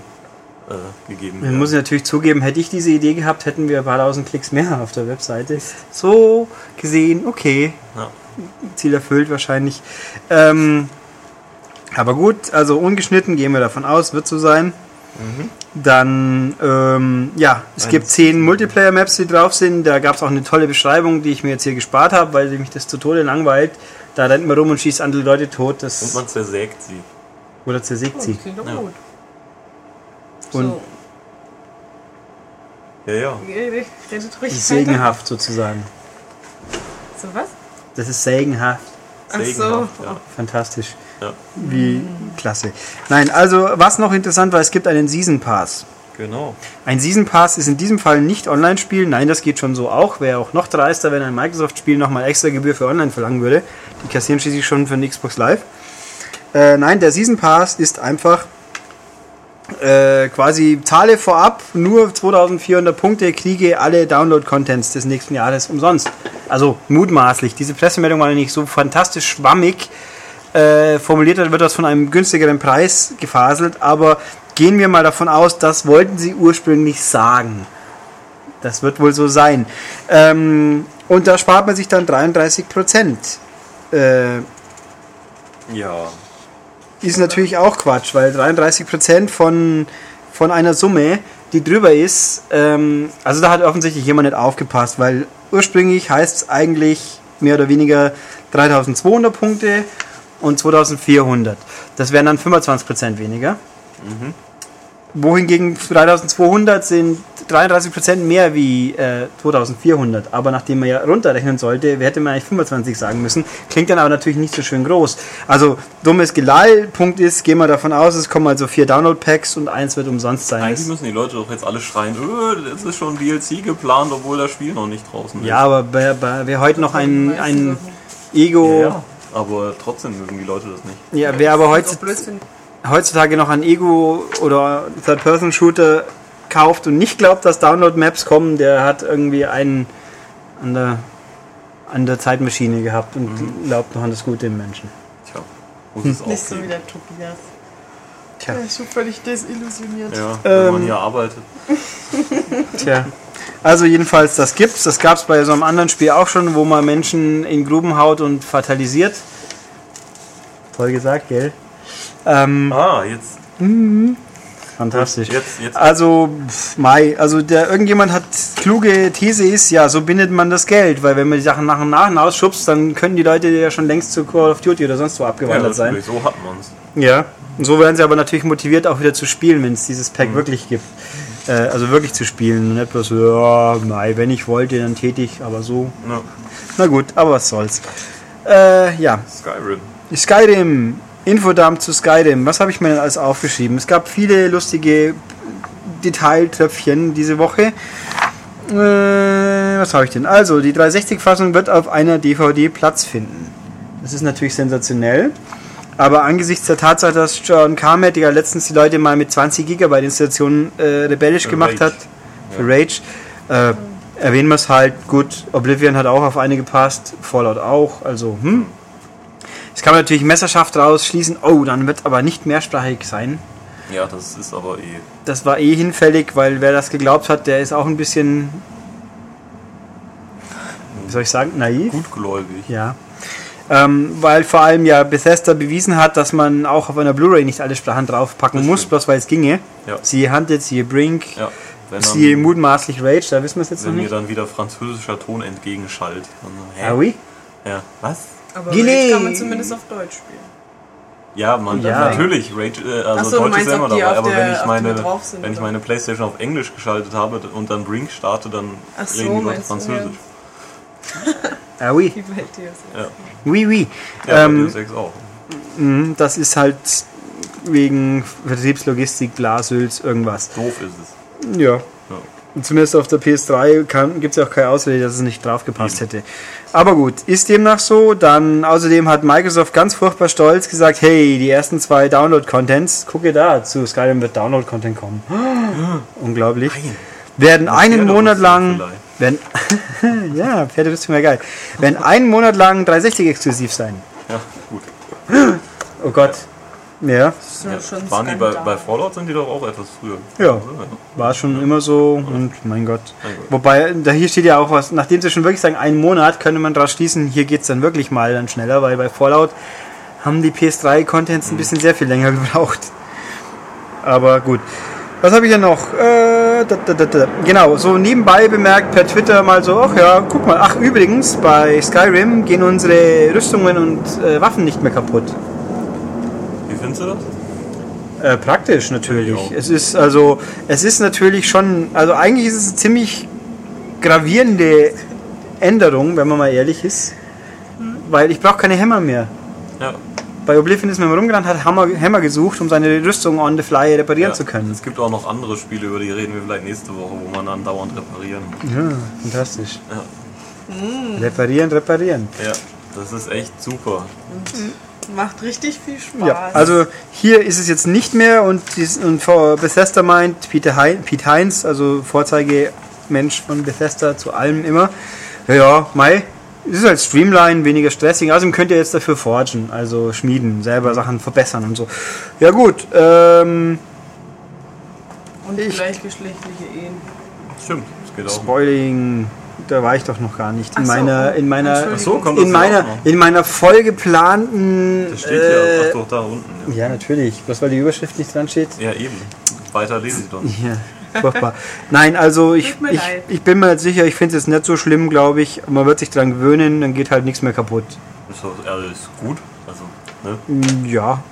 äh, gegeben Man werden. muss natürlich zugeben, hätte ich diese Idee gehabt, hätten wir ein paar tausend Klicks mehr auf der Webseite. So gesehen, okay. Ja. Ziel erfüllt wahrscheinlich. Ähm, aber gut, also ungeschnitten gehen wir davon aus, wird so sein. Dann, ähm, ja, es gibt zehn Multiplayer-Maps, die drauf sind. Da gab es auch eine tolle Beschreibung, die ich mir jetzt hier gespart habe, weil mich das zu Tode langweilt. Da rennt man rum und schießt andere Leute tot. Und Das, man zersägt sie. oder zersägt Oh, sie. das klingt doch Ja. Und so, Ja, ja. redet ruhig. Sägenhaft sozusagen. So was? Das ist sägenhaft. Ach so. Ja. Fantastisch. ja. Wie klasse. Nein, also was noch interessant war, es gibt einen Season Pass. Genau. Ein Season Pass ist in diesem Fall nicht Online-Spiel. Nein, das geht schon so auch. Wäre auch noch dreister, wenn ein Microsoft-Spiel nochmal extra Gebühr für Online verlangen würde. Die kassieren schließlich schon für den Xbox Live. Äh, nein, der Season Pass ist einfach äh, quasi zahle vorab nur 2400 Punkte, kriege alle Download-Contents des nächsten Jahres umsonst. Also mutmaßlich. Diese Pressemeldung war nicht so fantastisch schwammig. äh, formuliert, dann wird das von einem günstigeren Preis gefaselt, aber gehen wir mal davon aus, das wollten sie ursprünglich sagen. Das wird wohl so sein. Ähm, und da spart man sich dann 33 Prozent. Äh, Ja. Ist natürlich auch Quatsch, weil 33% von, von einer Summe, die drüber ist, ähm, also da hat offensichtlich jemand nicht aufgepasst, weil ursprünglich heißt es eigentlich mehr oder weniger 3200 Punkte und 2400. Das wären dann 25% weniger. Wohingegen 3200 sind 33% mehr wie äh, 2400. Aber nachdem man ja runterrechnen sollte, hätte man eigentlich 25 sagen müssen. Klingt dann aber natürlich nicht so schön groß. Also, dummes Gelal. Punkt ist, gehen wir davon aus, es kommen also vier Download-Packs und eins wird umsonst sein. Eigentlich müssen die Leute doch jetzt alle schreien, öh, das ist schon DLC geplant, obwohl das Spiel noch nicht draußen ist. ja, aber wer, wer, wer heute noch ein, ein Ego, Ja, ja. Aber trotzdem mögen die Leute das nicht. ja, wer aber Das heutzutage noch ein Ego oder Third-Person-Shooter kauft und nicht glaubt, dass Download-Maps kommen, der hat irgendwie einen an der, an der Zeitmaschine gehabt und glaubt noch an das Gute im Menschen. Tja, muss es auch Nicht so wie der Tobias. Tja. Der ist schon völlig desillusioniert. Ja, wenn Ähm, man hier arbeitet. Tja. Also jedenfalls, das gibt's. Das gab's bei so einem anderen Spiel auch schon, wo man Menschen in Gruben haut und fatalisiert. Toll gesagt, gell? Ähm, Ah, jetzt, fantastisch. jetzt, jetzt. Also, Mai, also der irgendjemand hat kluge These ist, ja, so bindet man das Geld, weil wenn man die Sachen nach und nach hinausschubst, dann können die Leute ja schon längst zu Call of Duty oder sonst wo ja, abgewandert sein. natürlich, so hat man's. Ja. Und so werden sie aber natürlich motiviert, auch wieder zu spielen, wenn es dieses Pack wirklich gibt. Äh, also wirklich zu spielen. Nicht bloß, ja, Mai, wenn ich wollte, dann tätig, aber so. Ja. Na gut, aber was soll's. Äh, ja, Skyrim. Skyrim. Infodump zu Skyrim. Was habe ich mir denn alles aufgeschrieben? Es gab viele lustige Detailtröpfchen diese Woche. Äh, was habe ich denn? Also, die 360-Fassung wird auf einer DVD Platz finden. Das ist natürlich sensationell. Aber angesichts der Tatsache, dass John Carmack ja letztens die Leute mal mit 20 GB Installationen äh, rebellisch Für gemacht Rage. hat, für Rage, äh, erwähnen wir es halt. Gut, Oblivion hat auch auf eine gepasst, Fallout auch. Also, hm. Jetzt kann man natürlich Messerschaft rausschließen. Oh, dann wird aber nicht mehrsprachig sein. Ja, das ist aber eh. Das war eh hinfällig, weil wer das geglaubt hat, der ist auch ein bisschen, wie soll ich sagen, naiv. Gutgläubig. Ja. Ähm, weil vor allem ja Bethesda bewiesen hat, dass man auch auf einer Blu-ray nicht alle Sprachen draufpacken Das muss, stimmt. bloß weil es ginge. Ja. Siehe Hunted, siehe Brink, Ja. Wenn, siehe dann, mutmaßlich Rage, da wissen wir es jetzt noch wenn mir nicht. dann wieder französischer Ton entgegenschallt. Dann hä? Ah oui? Ja, was? Aber Gile. Rage kann man zumindest auf Deutsch spielen. Ja, man, Ja. natürlich, Rage, äh, also so, Deutsch ist meinst, immer dabei, aber der- wenn ich meine, sind, wenn ich meine Playstation auf Englisch geschaltet habe und dann Brink starte, dann so, reden die Leute Französisch. Ah oui? Wie bei ist Ja, Oui, oui. ja ähm, Ex auch. mh, das ist halt wegen Vertriebslogistik, Glasöls, irgendwas. Doof ist es. Ja. Zumindest auf der PS3 gibt es ja auch keine Ausrede, dass es nicht draufgepasst hätte. Aber gut, ist demnach so. Dann außerdem hat Microsoft ganz furchtbar stolz gesagt, hey, die ersten zwei Download-Contents, gucke da, zu Skyrim wird Download-Content kommen. Unglaublich. Werden einen Pferderüstung Monat lang, werden, ja, Pferderüstung wäre geil, werden einen Monat lang 360 exklusiv sein. Ja, gut. Oh Gott. Ja, das Ja, schon ein waren die bei, bei Fallout sind die doch auch etwas früher. Ja. war schon immer so und mein Gott. Mein Gott. Wobei, da hier steht ja auch was, nachdem sie schon wirklich sagen, einen Monat, könnte man daraus schließen, hier geht es dann wirklich mal dann schneller, weil bei Fallout haben die PS3-Contents ein bisschen sehr viel länger gebraucht. Aber gut. Was habe ich denn noch? Äh, da, da, da, da. Genau, so nebenbei bemerkt per Twitter mal so, ach ja, guck mal, ach übrigens, bei Skyrim gehen unsere Rüstungen und äh, Waffen nicht mehr kaputt. Wie findest du das? Äh, praktisch natürlich. Es ist also, es ist natürlich schon, also eigentlich ist es eine ziemlich gravierende Änderung, wenn man mal ehrlich ist, weil ich brauche keine Hämmer mehr. Ja. Bei Oblivion ist man rumgerannt, hat Hammer, Hämmer gesucht, um seine Rüstung on the fly reparieren ja. zu können. Es gibt auch noch andere Spiele, über die reden wir vielleicht nächste Woche, wo man dann dauernd reparieren. Ja, fantastisch. Ja. Reparieren, reparieren. ja, das ist echt super. Macht richtig viel Spaß. Ja, also hier ist es jetzt nicht mehr und, und Bethesda meint Peter Hein, Pete Heinz, also Vorzeigemensch von Bethesda zu allem immer. Ja, ja, Mai, es ist halt Streamline, weniger stressig. Außerdem könnt ihr jetzt dafür forgen, also schmieden, selber Sachen verbessern und so. Ja gut, ähm, Und Ich- gleichgeschlechtliche Ehen. Stimmt, das geht auch. Spoiling, da war ich doch noch gar nicht. In Ach so, meiner, in meiner, so, in ja meiner, in meiner voll geplanten. Das steht ja, äh, doch, da unten. ja, natürlich. Bloß weil die Überschrift nicht dran steht. Ja, ja eben. Weiter lese ich doch. Ja, furchtbar. Nein, also ich, ich, ich bin mir jetzt sicher, ich finde es jetzt nicht so schlimm, glaube ich. Man wird sich dran gewöhnen, dann geht halt nichts mehr kaputt. Ist doch alles gut. Also, ne? Ja.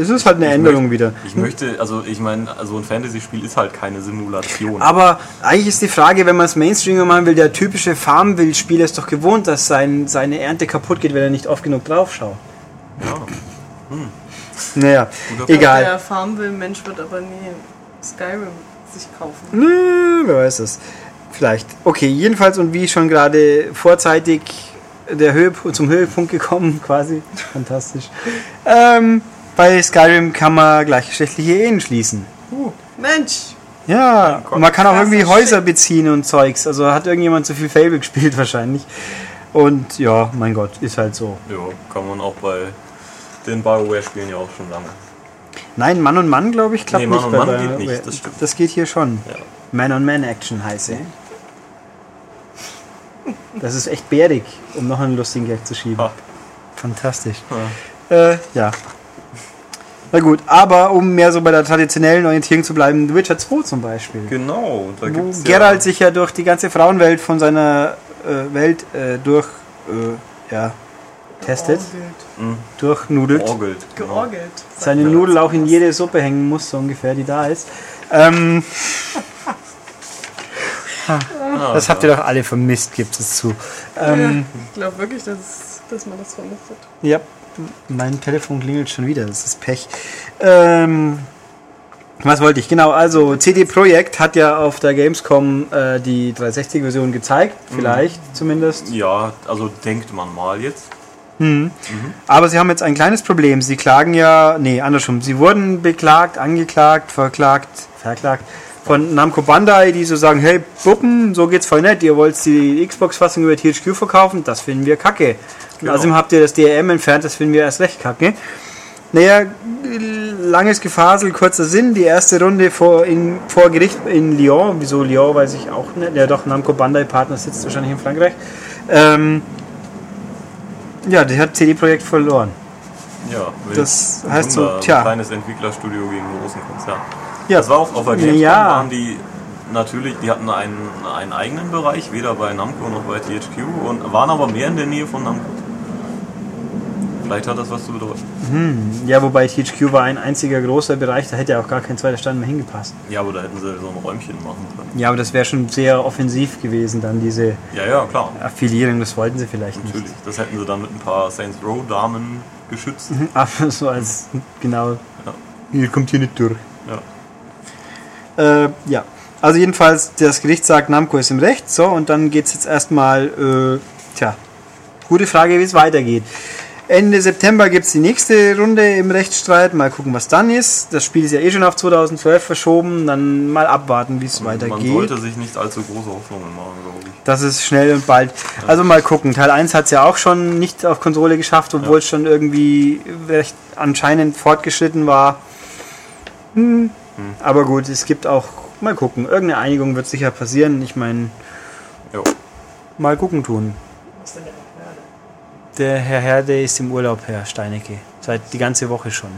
Es ist halt eine Ich Änderung möcht- wieder. Ich möchte, also ich meine, also ein Fantasy-Spiel ist halt keine Simulation. Aber eigentlich ist die Frage, wenn man es Mainstreamer machen will, der typische Farmville-Spieler ist doch gewohnt, dass sein, seine Ernte kaputt geht, wenn er nicht oft genug drauf schaut. ja. Naja, Guter egal. Der Farmville-Mensch wird aber nie Skyrim sich kaufen. Nö, wer weiß es. Vielleicht. Okay, jedenfalls und wie schon gerade vorzeitig der Höhepunkt, zum Höhepunkt gekommen, quasi. Fantastisch. Ähm, bei Skyrim kann man gleichgeschlechtliche Ehen schließen. Mensch! Ja, und man kann auch irgendwie Häuser beziehen und Zeugs. Also hat irgendjemand zu viel Fable gespielt wahrscheinlich. Und ja, mein Gott, ist halt so. Ja, kann man auch bei den Bioware-Spielen ja auch schon lange. Nein, Mann und Mann, glaube ich, klappt Nee, Mann nicht. und bei Mann der- geht nicht, das stimmt. Das geht hier schon. Ja. Man-on-Man-Action heiße. Das ist echt bärig, um noch einen lustigen Gag zu schieben. Ha. Fantastisch. Ja. Äh, ja. Na gut, aber um mehr so bei der traditionellen Orientierung zu bleiben, The Witcher 2 zum Beispiel. Genau, da Wo gibt's Geralt sich ja durch die ganze Frauenwelt von seiner äh, Welt äh, durch äh, ja, testet, Georgelt. durchnudelt. Orgelt. Genau. Georgelt. Seine Ja. Nudel auch in jede Suppe hängen muss, so ungefähr, die da ist. Ähm, Ah, das habt ihr doch alle vermisst, gibt es zu. Ähm, Ich glaube wirklich, dass, dass man das vermisst hat. ja, mein Telefon klingelt schon wieder, das ist Pech. Ähm, was wollte ich? Genau, also CD Projekt hat ja auf der Gamescom äh, die 360-Version gezeigt, vielleicht zumindest. Ja, also denkt man mal jetzt. Aber sie haben jetzt ein kleines Problem. Sie klagen ja, nee, andersrum. Sie wurden beklagt, angeklagt, verklagt, verklagt von Namco Bandai, die so sagen, hey, Puppen, so geht's voll nett. Ihr wollt die Xbox-Fassung über THQ verkaufen, das finden wir kacke. Genau. außerdem habt ihr das DRM entfernt, das finden wir erst recht kacke. Naja, langes Gefasel, kurzer Sinn. Die erste Runde vor, in, vor Gericht in Lyon. Wieso Lyon, weiß ich auch nicht. Ja, doch, Namco Bandai Partner sitzt wahrscheinlich in Frankreich. Ähm, ja, die hat CD Projekt verloren. Ja, Das heißt so, tja. Ein kleines Entwicklerstudio gegen einen großen Konzern. Ja, Das war auch auf der Gamescom, Ja. waren die natürlich, die hatten einen, einen eigenen Bereich, weder bei Namco noch bei THQ und waren aber mehr in der Nähe von Namco. Vielleicht hat das was zu bedeuten. ja, wobei THQ war ein einziger großer Bereich, da hätte ja auch gar kein zweiter Stand mehr hingepasst. Ja, aber da hätten sie so ein Räumchen machen können. Ja, aber das wäre schon sehr offensiv gewesen, dann diese Ja, ja, klar. Affilierung, das wollten sie vielleicht nicht. Natürlich. Das hätten sie dann mit ein paar Saints Row Damen geschützt. Aber so als, genau, Ja. ihr kommt hier nicht durch. Ja. Äh, ja, also jedenfalls, das Gericht sagt, Namco ist im Recht, so, und dann geht es jetzt erstmal, äh, tja, gute Frage, wie es weitergeht. Ende September gibt es die nächste Runde im Rechtsstreit, mal gucken, was dann ist. Das Spiel ist ja eh schon auf 2012 verschoben, dann mal abwarten, wie es Man weitergeht. sollte sich nicht allzu große Hoffnungen machen, glaube ich. Das ist schnell und bald. Also mal gucken. Teil 1 hat es ja auch schon nicht auf Konsole geschafft, obwohl Ja. es schon irgendwie recht anscheinend fortgeschritten war. Hm. Aber gut, es gibt auch, mal gucken. Irgendeine Einigung wird sicher passieren. Ich meine, Jo. mal gucken tun. Was denn der Herde? Der Herr Herde ist im Urlaub, Herr Steinecke. Seit die ganze Woche schon.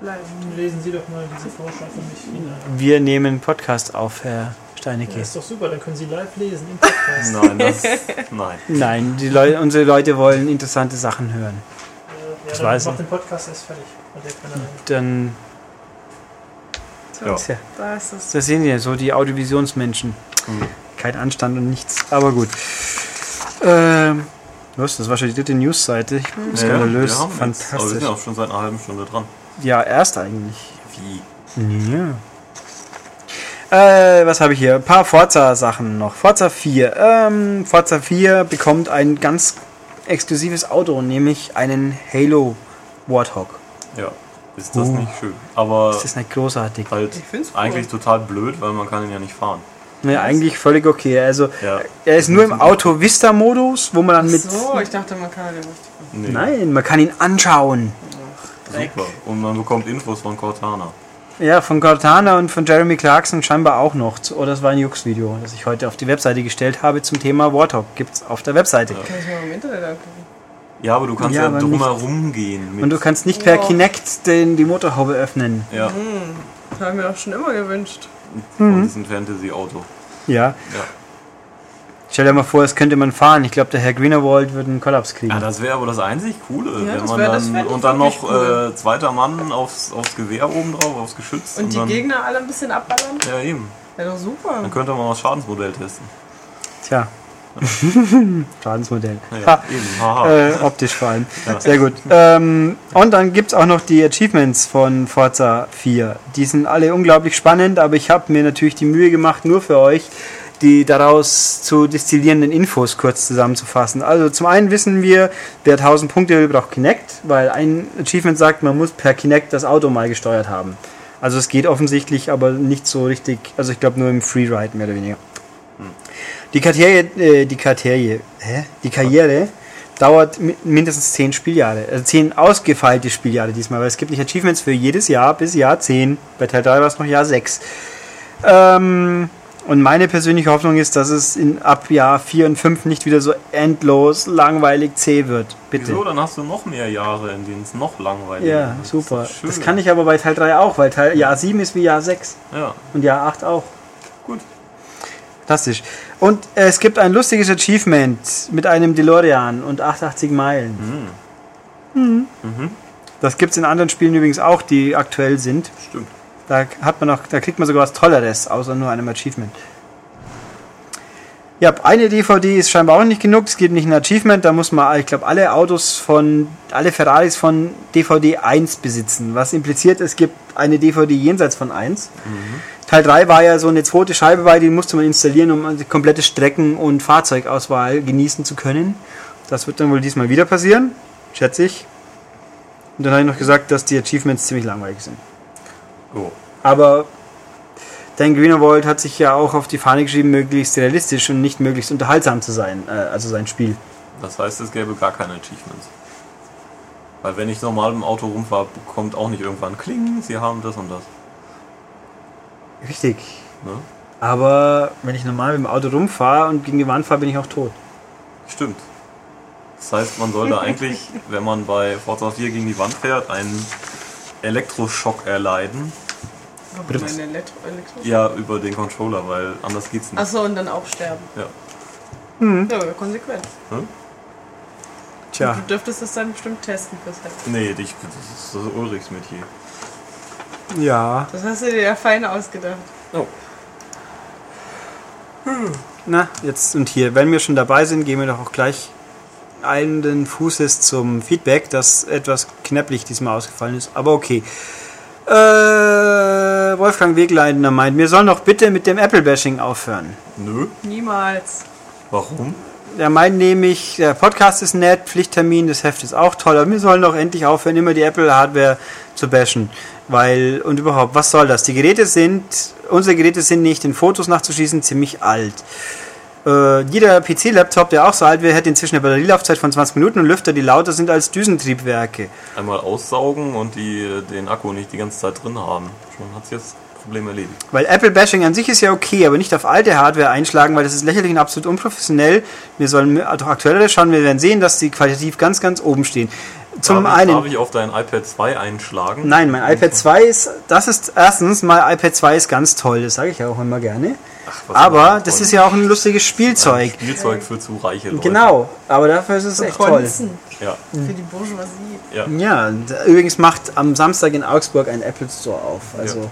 Bleiben. Lesen Sie doch mal diese Vorschau für mich wieder. Wir nehmen Podcast auf, Herr Ja, Steinecke. ist doch super, dann können Sie live lesen im Podcast. Nein, das. Nein. Nein, die Leute, unsere Leute wollen interessante Sachen hören. Ja, Das dann weiß macht ich. den Podcast erst fertig. Und der kann dann Ja. tja, Da ist das sehen wir, so die Audiovisionsmenschen. Hm. Kein Anstand und nichts, aber gut. Ähm, was, das war schon die dritte Newsseite. Ich bin skandalös. wir haben jetzt, aber wir Fantastisch. sind ja auch schon seit einer halben Stunde dran. Ja, erst eigentlich. Wie? Ja. Äh, was habe ich hier? Ein paar Forza-Sachen noch. Forza 4. Ähm, Forza 4 bekommt ein ganz exklusives Auto, nämlich einen Halo Warthog. Ja. Ist das Uh. nicht schön? Aber Das ist nicht großartig. halt Ich find's cool. eigentlich total blöd, weil man kann ihn ja nicht fahren. Ja, eigentlich völlig okay. Also Ja. er ist nur im Auto Vista Modus, wo man dann mit So, ich dachte, man kann den richtig. Nee, Nein, man kann ihn anschauen. super. Und man bekommt Infos von Cortana. Ja, von Cortana und von Jeremy Clarkson scheinbar auch noch. Oder das war ein Jux-Video, das ich heute auf die Webseite gestellt habe zum Thema Warthog. Gibt's auf der Webseite. Kann ich mal im Internet angucken. Ja, aber du kannst Ja, ja, drumherum gehen. Und du kannst nicht per Ja. Kinect den, die Motorhaube öffnen. ja, Das haben wir auch schon immer gewünscht. von diesem Fantasy-Auto. Ja. Ja. Stell dir mal vor, das könnte man fahren. Ich glaube, der Herr Greenerwald würde einen Kollaps kriegen. Ja, das wäre aber das einzig Coole, Ja, wenn das man wär- das dann und dann noch cool. äh, zweiter Mann aufs, aufs Gewehr oben drauf, aufs Geschütz. Und die dann, Gegner alle ein bisschen abballern? Ja, eben. Wäre doch super. Dann könnte man mal das Schadensmodell testen. Tja. Schadensmodell. Ja, Ha. Äh, optisch vor allem. Sehr gut. Ähm, und dann gibt es auch noch die Achievements von Forza 4. Die sind alle unglaublich spannend, aber ich habe mir natürlich die Mühe gemacht, nur für euch die daraus zu destillierenden Infos kurz zusammenzufassen. Also zum einen wissen wir, wer 1000 Punkte will, braucht Kinect, weil ein Achievement sagt, man muss per Kinect das Auto mal gesteuert haben. Also es geht offensichtlich, aber nicht so richtig, also ich glaube nur im Freeride mehr oder weniger. Die Karriere, äh, die Karriere, hä? Die Karriere dauert mi- mindestens zehn Spieljahre. Also zehn ausgefeilte Spieljahre diesmal, weil es gibt nicht Achievements für jedes Jahr bis Jahr 10. Bei Teil 3 war es noch Jahr 6. Ähm, und meine persönliche Hoffnung ist, dass es in, ab Jahr 4 und 5 nicht wieder so endlos langweilig zäh wird. Bitte. Wieso? Dann hast du noch mehr Jahre, in denen es noch langweiliger Ja, ist. super. Das. Das kann ich aber bei Teil 3 auch, weil Teil Jahr 7 ist wie Jahr 6 Ja, und Jahr 8 auch. gut. Fantastisch. Und äh, es gibt ein lustiges Achievement mit einem DeLorean und 88 Meilen. Mhm. Das gibt es in anderen Spielen übrigens auch, die aktuell sind. Stimmt. Da hat man noch, da kriegt man sogar was Tolleres, außer nur einem Achievement. Ja, eine DVD ist scheinbar auch nicht genug. Es gibt nicht ein Achievement, da muss man, ich glaube, alle Autos von, alle Ferraris von DVD 1 besitzen. Was impliziert, es gibt eine DVD jenseits von 1. Teil 3 war ja so eine zweite Scheibe bei, die musste man installieren, um die komplette Strecken- und Fahrzeugauswahl genießen zu können. Das wird dann wohl diesmal wieder passieren, schätze ich. Und dann habe ich noch gesagt, dass die Achievements ziemlich langweilig sind. Oh. Aber Dan Greenwald hat sich ja auch auf die Fahne geschrieben, möglichst realistisch und nicht möglichst unterhaltsam zu sein, äh, also sein Spiel. Das heißt, es gäbe gar keine Achievements. Weil wenn ich normal im Auto rumfahre, kommt auch nicht irgendwann Kling, sie haben das und das. Richtig. Ne? Aber wenn ich normal mit dem Auto rumfahre und gegen die Wand fahre, bin ich auch tot. Stimmt. Das heißt, man sollte eigentlich, wenn man bei Forza 4 gegen die Wand fährt, einen Elektroschock erleiden. Britz. meine Elektro Elektro Ja, über den Controller, weil anders geht's nicht. Achso, und dann auch sterben. Ja. Ja, aber konsequent. Tja, Du dürftest es dann bestimmt testen fürs. Nee, dich, das ist das Ulrichs Metier. Ja. Das hast du dir ja fein ausgedacht. Oh. Na, jetzt und hier, wenn wir schon dabei sind, gehen wir doch auch gleich eilenden Fußes zum Feedback, das etwas knäpplich diesmal ausgefallen ist. Aber okay. Äh, Wolfgang Wegleitender meint, wir sollen doch bitte mit dem Apple-Bashing aufhören. Nö. Niemals. Warum? Der meint nämlich, der Podcast ist nett, Pflichttermin, das Heft ist auch toll, aber wir sollen doch endlich aufhören, immer die Apple-Hardware zu bashen. Weil, und überhaupt, was soll das? Die Geräte sind, unsere Geräte sind nicht in Fotos nachzuschießen, ziemlich alt. Äh, jeder PC-Laptop, der auch so alt wäre, hätte inzwischen eine Batterielaufzeit von 20 Minuten und Lüfter, die lauter sind als Düsentriebwerke. Einmal aussaugen und die, den Akku nicht die ganze Zeit drin haben. Schon hat sich das Problem erledigt. Weil Apple-Bashing an sich ist ja okay, aber nicht auf alte Hardware einschlagen, weil das ist lächerlich und absolut unprofessionell. Wir sollen doch aktuellere schauen, wir werden sehen, dass die qualitativ ganz, ganz oben stehen. Zum darf, ich, einen. darf ich auf dein iPad 2 einschlagen? Nein, mein iPad 2 ist, das ist erstens, mein iPad 2 ist ganz toll, das sage ich ja auch immer gerne. Ach, Aber das ist ja auch ein lustiges Spielzeug. Spielzeug für zu reiche Leute. Genau, aber dafür ist es echt toll. Konzen Ja, für die Bourgeoisie. ja. Ja, und übrigens macht am Samstag in Augsburg ein Apple Store auf. Also, Ja.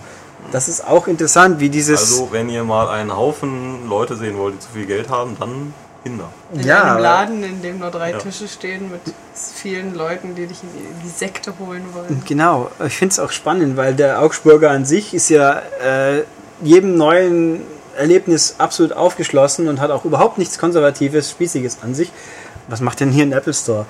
Das ist auch interessant, wie dieses. Also, wenn ihr mal einen Haufen Leute sehen wollt, die zu viel Geld haben, dann hinder. In Ja, einem Laden, in dem nur drei Ja. Tische stehen mit vielen Leuten, die dich in die, in die Sekte holen wollen. Genau, ich finde es auch spannend, weil der Augsburger an sich ist ja äh, jedem neuen Erlebnis absolut aufgeschlossen und hat auch überhaupt nichts Konservatives, Spießiges an sich. Was macht denn hier ein Apple Store?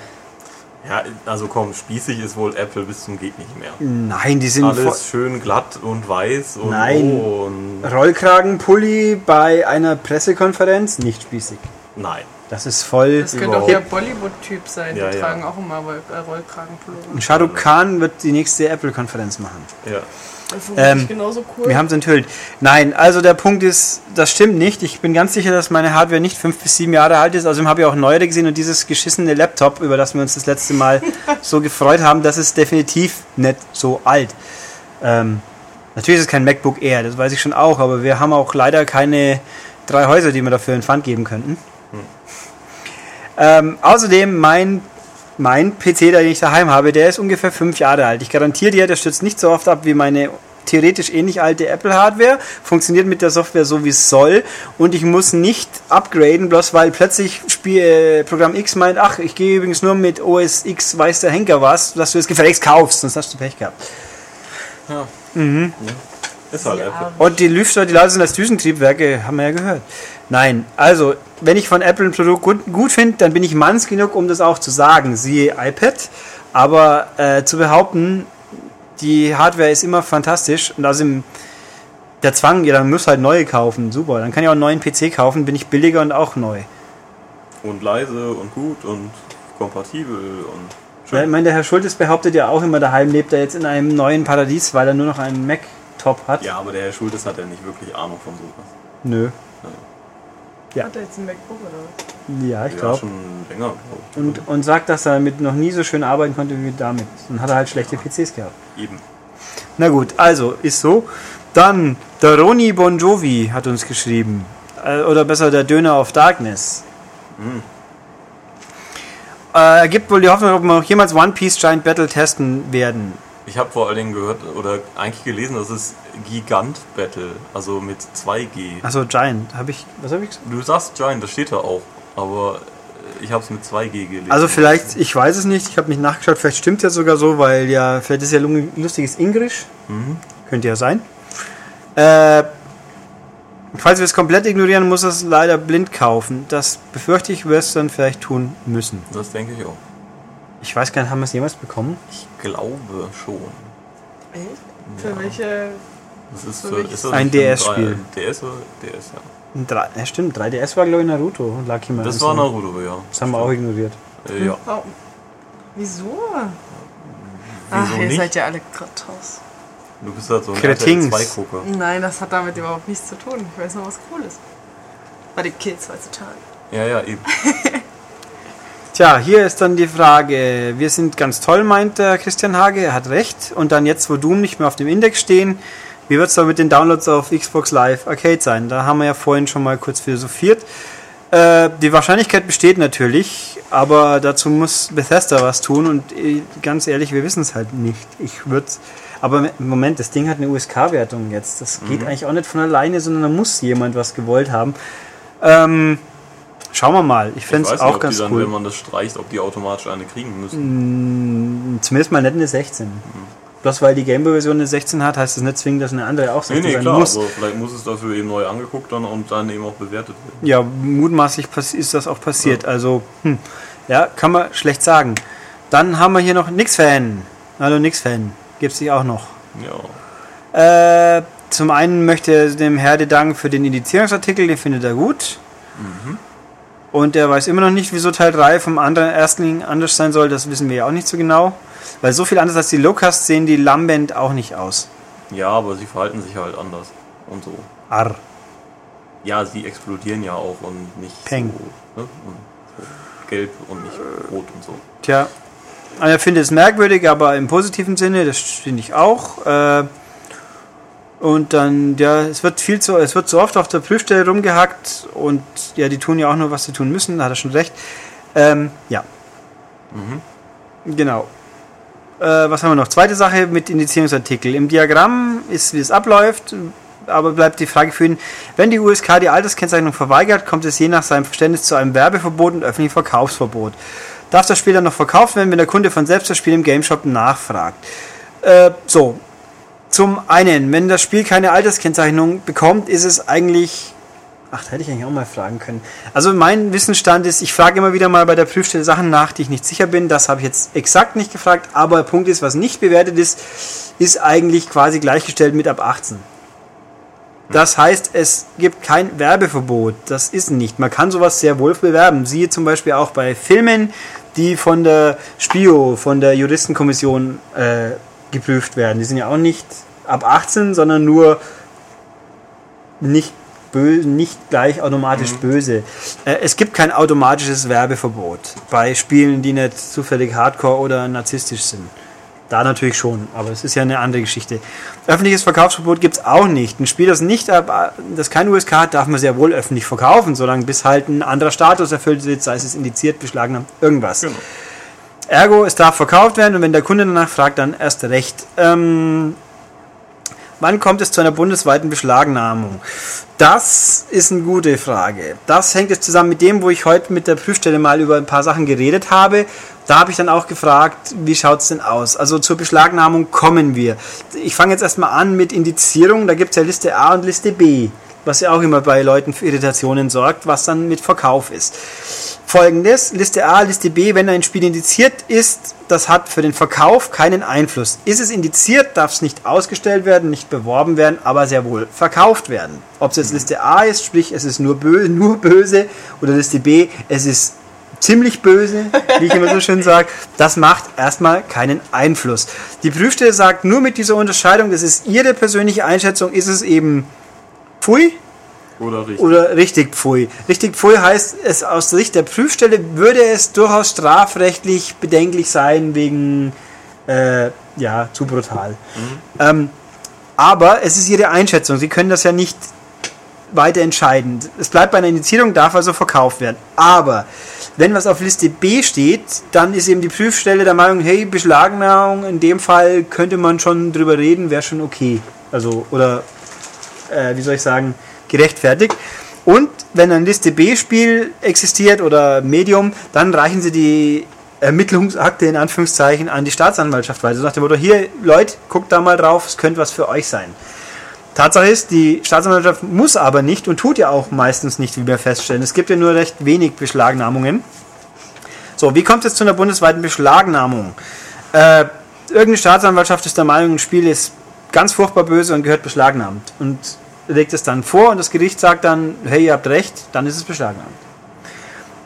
Ja, also komm, spießig ist wohl Apple bis zum geht nicht mehr. Nein, die sind voll- Alles schön glatt und weiß und Nein. oh und Rollkragenpulli bei einer Pressekonferenz nicht spießig. nein. Das ist voll. Das könnte auch der Bollywood-Typ sein. Ja, die ja. tragen auch immer Roll äh, Rollkragenpullover. Shah Rukh Khan wird die nächste Apple-Konferenz machen. Ja. Das ist Ähm, genauso cool. Wir haben es enthüllt. Nein, also der Punkt ist, das stimmt nicht. Ich bin ganz sicher, dass meine Hardware nicht fünf bis sieben Jahre alt ist. Außerdem habe ich auch neuere gesehen und dieses geschissene Laptop, über das wir uns das letzte Mal so gefreut haben, das ist definitiv nicht so alt. Ähm, natürlich ist es kein MacBook Air, das weiß ich schon auch, aber wir haben auch leider keine drei Häuser, die wir dafür in Pfand geben könnten. Ähm, außerdem mein mein PC, den ich daheim habe, der ist ungefähr fünf Jahre alt. Ich garantiere dir, der stürzt nicht so oft ab wie meine theoretisch ähnlich alte Apple-Hardware, funktioniert mit der Software so, wie es soll und ich muss nicht upgraden, bloß weil plötzlich Spiel, äh, Programm X meint, ach, ich gehe übrigens nur mit OS X, weiß der Henker was, dass du es gefälligst kaufst, sonst hast du Pech gehabt. Ist halt. Apple. Und die Lüfter, die Leute sind als Düsentriebwerke, haben wir ja gehört. Nein, also, wenn ich von Apple ein Produkt gut, gut finde, dann bin ich manns genug, um das auch zu sagen. Siehe iPad. Aber äh, zu behaupten, die Hardware ist immer fantastisch und außerdem der Zwang, ja, dann muss halt neue kaufen. Super, dann kann ich auch einen neuen PC kaufen, bin ich billiger und auch neu. Und leise und gut und kompatibel und Ja, ich meine, der Herr Schultes behauptet ja auch immer, daheim lebt er jetzt in einem neuen Paradies, weil er nur noch einen Mac-Top hat. Ja, aber der Herr Schultes hat ja nicht wirklich Ahnung von sowas. Nö. Hat er jetzt ein MacBook oder was? Ja, ich Ja, glaube. schon länger, glaub. Und, und sagt, dass er damit noch nie so schön arbeiten konnte wie damit. Dann hat er halt schlechte PCs gehabt. Eben. Na gut, also ist so. Dann der Roni Bon Jovi hat uns geschrieben. Äh, oder besser der Döner of Darkness. Mhm. Äh, er gibt wohl die Hoffnung, ob wir noch jemals One Piece Giant Battle testen werden. Ich habe vor allen Dingen gehört oder eigentlich gelesen, dass es Gigant Battle, also mit 2G. Achso, Giant. Habe ich. Was habe ich gesagt? Du sagst Giant, das steht da auch, aber ich habe es mit 2G gelesen. Also vielleicht, ich weiß es nicht, ich habe nicht nachgeschaut, vielleicht stimmt ja sogar so, weil ja, vielleicht ist ja lustiges Ingrisch. Mhm. Könnte ja sein. Äh, falls wir es komplett ignorieren, muss es leider blind kaufen. Das befürchte ich, wir es dann vielleicht tun müssen. Das denke ich auch. Ich weiß gar nicht, haben wir es jemals bekommen? Ich glaube schon. Echt? Für welche? Das ist, Für ist das Ein DS-Spiel. DS oder DS, ja. Ein Drei, ja, stimmt, 3DS war glaube ich Naruto. Lag hier mal Das war. Naruto, ja. Das haben wir auch ignoriert. Äh, ja. Warum? Wieso? Ach, ihr nicht? seid ja alle Kratos. Du bist halt so ein Kretings. 2-Gucker. Nein, das hat damit überhaupt nichts zu tun. Ich weiß noch, was cool ist. Bei den Kids heutzutage. Ja, ja, eben. Tja, hier ist dann die Frage. Wir sind ganz toll, meint der Christian Hage, er hat recht. Und dann jetzt, wo Doom nicht mehr auf dem Index stehen, wie wird es dann mit den Downloads auf Xbox Live Arcade sein? Da haben wir ja vorhin schon mal kurz philosophiert. Äh, die Wahrscheinlichkeit besteht natürlich, aber dazu muss Bethesda was tun und äh, ganz ehrlich, wir wissen es halt nicht. Ich würde aber im Moment, das Ding hat eine USK-Wertung jetzt. Das geht eigentlich auch nicht von alleine, sondern da muss jemand was gewollt haben. Ähm, schauen wir mal. Ich fände es nicht, auch ob ganz die dann, cool. wenn man das streicht, ob die automatisch eine kriegen müssen. Zumindest mal nicht eine 16. Bloß weil die Gameboy-Version eine 16 hat, heißt das nicht zwingend, dass eine andere auch Nee, 16 nee, sein klar, muss. aber vielleicht muss es dafür eben neu angeguckt dann und dann eben auch bewertet werden. Ja, mutmaßlich ist das auch passiert. Also, hm, ja, kann man schlecht sagen. Dann haben wir hier noch Nix-Fan. Hallo Nix-Fan. Gibt's dich auch noch. Ja. Äh, zum einen möchte er dem Herde danken für den Indizierungsartikel, den findet er gut. Und er weiß immer noch nicht, wieso Teil 3 vom anderen Erstling anders sein soll. Das wissen wir ja auch nicht so genau. Weil so viel anders als die Locust sehen die Lambent auch nicht aus. ja, aber sie verhalten sich halt anders und so. Arr. Ja, sie explodieren ja auch und nicht Peng. so, ne? und so gelb und nicht rot und so. Tja, er findet es merkwürdig, aber im positiven Sinne, das finde ich auch. Äh, und dann, ja, es wird viel zu, es wird so oft auf der Prüfstelle rumgehackt und ja, die tun ja auch nur, was sie tun müssen, da hat er schon recht. Ähm, ja. Genau. Äh, was haben wir noch? Zweite Sache mit Indizierungsartikel. Im Diagramm ist, wie es abläuft, aber bleibt die Frage für ihn, wenn die USK die Alterskennzeichnung verweigert, kommt es je nach seinem Verständnis zu einem Werbeverbot und öffentlichen Verkaufsverbot. Darf das Spiel dann noch verkauft werden, wenn der Kunde von selbst das Spiel im Gameshop nachfragt? Äh, so. Zum einen, wenn das Spiel keine Alterskennzeichnung bekommt, ist es eigentlich Ach, da hätte ich eigentlich auch mal fragen können. Also mein Wissensstand ist, ich frage immer wieder mal bei der Prüfstelle Sachen nach, die ich nicht sicher bin. Das habe ich jetzt exakt nicht gefragt. Aber Punkt ist, was nicht bewertet ist, ist eigentlich quasi gleichgestellt mit ab 18. Das heißt, es gibt kein Werbeverbot. Das ist nicht. Man kann sowas sehr wohl bewerben. Siehe zum Beispiel auch bei Filmen, die von der SPIO, von der Juristenkommission äh, geprüft werden. Die sind ja auch nicht ab 18, sondern nur nicht, bö nicht gleich automatisch böse. Äh, es gibt kein automatisches Werbeverbot bei Spielen, die nicht zufällig hardcore oder narzisstisch sind. Da natürlich schon, aber es ist ja eine andere Geschichte. Öffentliches Verkaufsverbot gibt es auch nicht. Ein Spiel, das nicht ab, das kein USK hat, darf man sehr wohl öffentlich verkaufen, solange bis halt ein anderer Status erfüllt wird, sei es indiziert, beschlagnahmt, irgendwas. Genau. Ergo, es darf verkauft werden und wenn der Kunde danach fragt, dann erst recht. Ähm, wann kommt es zu einer bundesweiten Beschlagnahmung? Das ist eine gute Frage. Das hängt jetzt zusammen mit dem, wo ich heute mit der Prüfstelle mal über ein paar Sachen geredet habe. Da habe ich dann auch gefragt, wie schaut es denn aus? Also zur Beschlagnahmung kommen wir. Ich fange jetzt erstmal an mit Indizierung. Da gibt es ja Liste A und Liste B, was ja auch immer bei Leuten für Irritationen sorgt, was dann mit Verkauf ist. Folgendes, Liste A, Liste B, wenn ein Spiel indiziert ist, das hat für den Verkauf keinen Einfluss. Ist es indiziert, darf es nicht ausgestellt werden, nicht beworben werden, aber sehr wohl verkauft werden. Ob es jetzt Liste A ist, sprich es ist nur böse, nur böse, oder Liste B, es ist ziemlich böse, wie ich immer so schön sage, das macht erstmal keinen Einfluss. Die Prüfstelle sagt nur mit dieser Unterscheidung, das ist ihre persönliche Einschätzung, ist es eben pfui Oder richtig. oder richtig pfui. Richtig pfui heißt, es aus Sicht der Prüfstelle würde es durchaus strafrechtlich bedenklich sein wegen äh, ja zu brutal. Ähm, aber es ist ihre Einschätzung. Sie können das ja nicht weiter entscheiden. Es bleibt bei einer Indizierung, darf also verkauft werden. Aber wenn was auf Liste B steht, dann ist eben die Prüfstelle der Meinung, hey, Beschlagnahmung, in dem Fall könnte man schon drüber reden, wäre schon okay. Also, oder, äh, wie soll ich sagen, gerechtfertigt. Und wenn ein Liste B-Spiel existiert oder Medium, dann reichen sie die Ermittlungsakte in Anführungszeichen an die Staatsanwaltschaft weiter. So nach dem Motto, hier Leute, guckt da mal drauf, es könnte was für euch sein. Tatsache ist, die Staatsanwaltschaft muss aber nicht und tut ja auch meistens nicht, wie wir feststellen. Es gibt ja nur recht wenig Beschlagnahmungen. So, wie kommt es zu einer bundesweiten Beschlagnahmung? Äh, irgendeine Staatsanwaltschaft ist der Meinung, ein Spiel ist ganz furchtbar böse und gehört beschlagnahmt und legt es dann vor und das Gericht sagt dann, hey, ihr habt recht, dann ist es beschlagnahmt.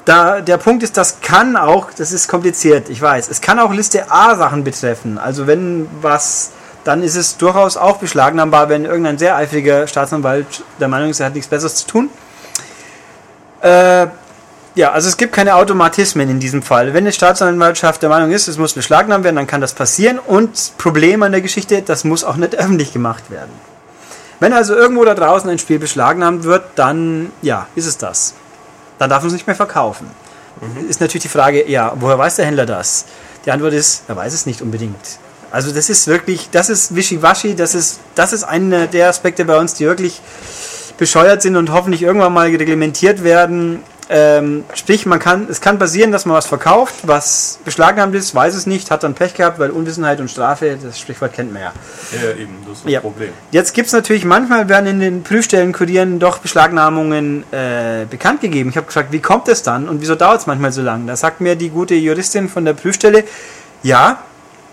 Da, der Punkt ist, das kann auch, das ist kompliziert, ich weiß, es kann auch Liste A Sachen betreffen. Also wenn was, dann ist es durchaus auch beschlagnahmbar, wenn irgendein sehr eifriger Staatsanwalt der Meinung ist, er hat nichts Besseres zu tun. Äh, ja, also es gibt keine Automatismen in diesem Fall. Wenn eine Staatsanwaltschaft der Meinung ist, es muss beschlagnahmt werden, dann kann das passieren. Und Problem an der Geschichte, das muss auch nicht öffentlich gemacht werden. Wenn also irgendwo da draußen ein Spiel beschlagnahmt wird, dann ja, ist es das. Dann darf man es nicht mehr verkaufen. Ist natürlich die Frage, ja, woher weiß der Händler das? Die Antwort ist, er weiß es nicht unbedingt. Also das ist wirklich, das ist wischiwaschi, das ist, das ist einer der Aspekte bei uns, die wirklich bescheuert sind und hoffentlich irgendwann mal reglementiert werden. Ähm, sprich, man kann, es kann passieren, dass man was verkauft, was beschlagnahmt ist, weiß es nicht, hat dann Pech gehabt, weil Unwissenheit und Strafe, das Sprichwort kennt man ja. Ja, eben, das ist das Ja. Problem. Jetzt gibt es natürlich, manchmal werden in den Prüfstellenkurieren doch Beschlagnahmungen äh, bekannt gegeben. Ich habe gefragt, wie kommt es dann und wieso dauert es manchmal so lange? Da sagt mir die gute Juristin von der Prüfstelle, ja,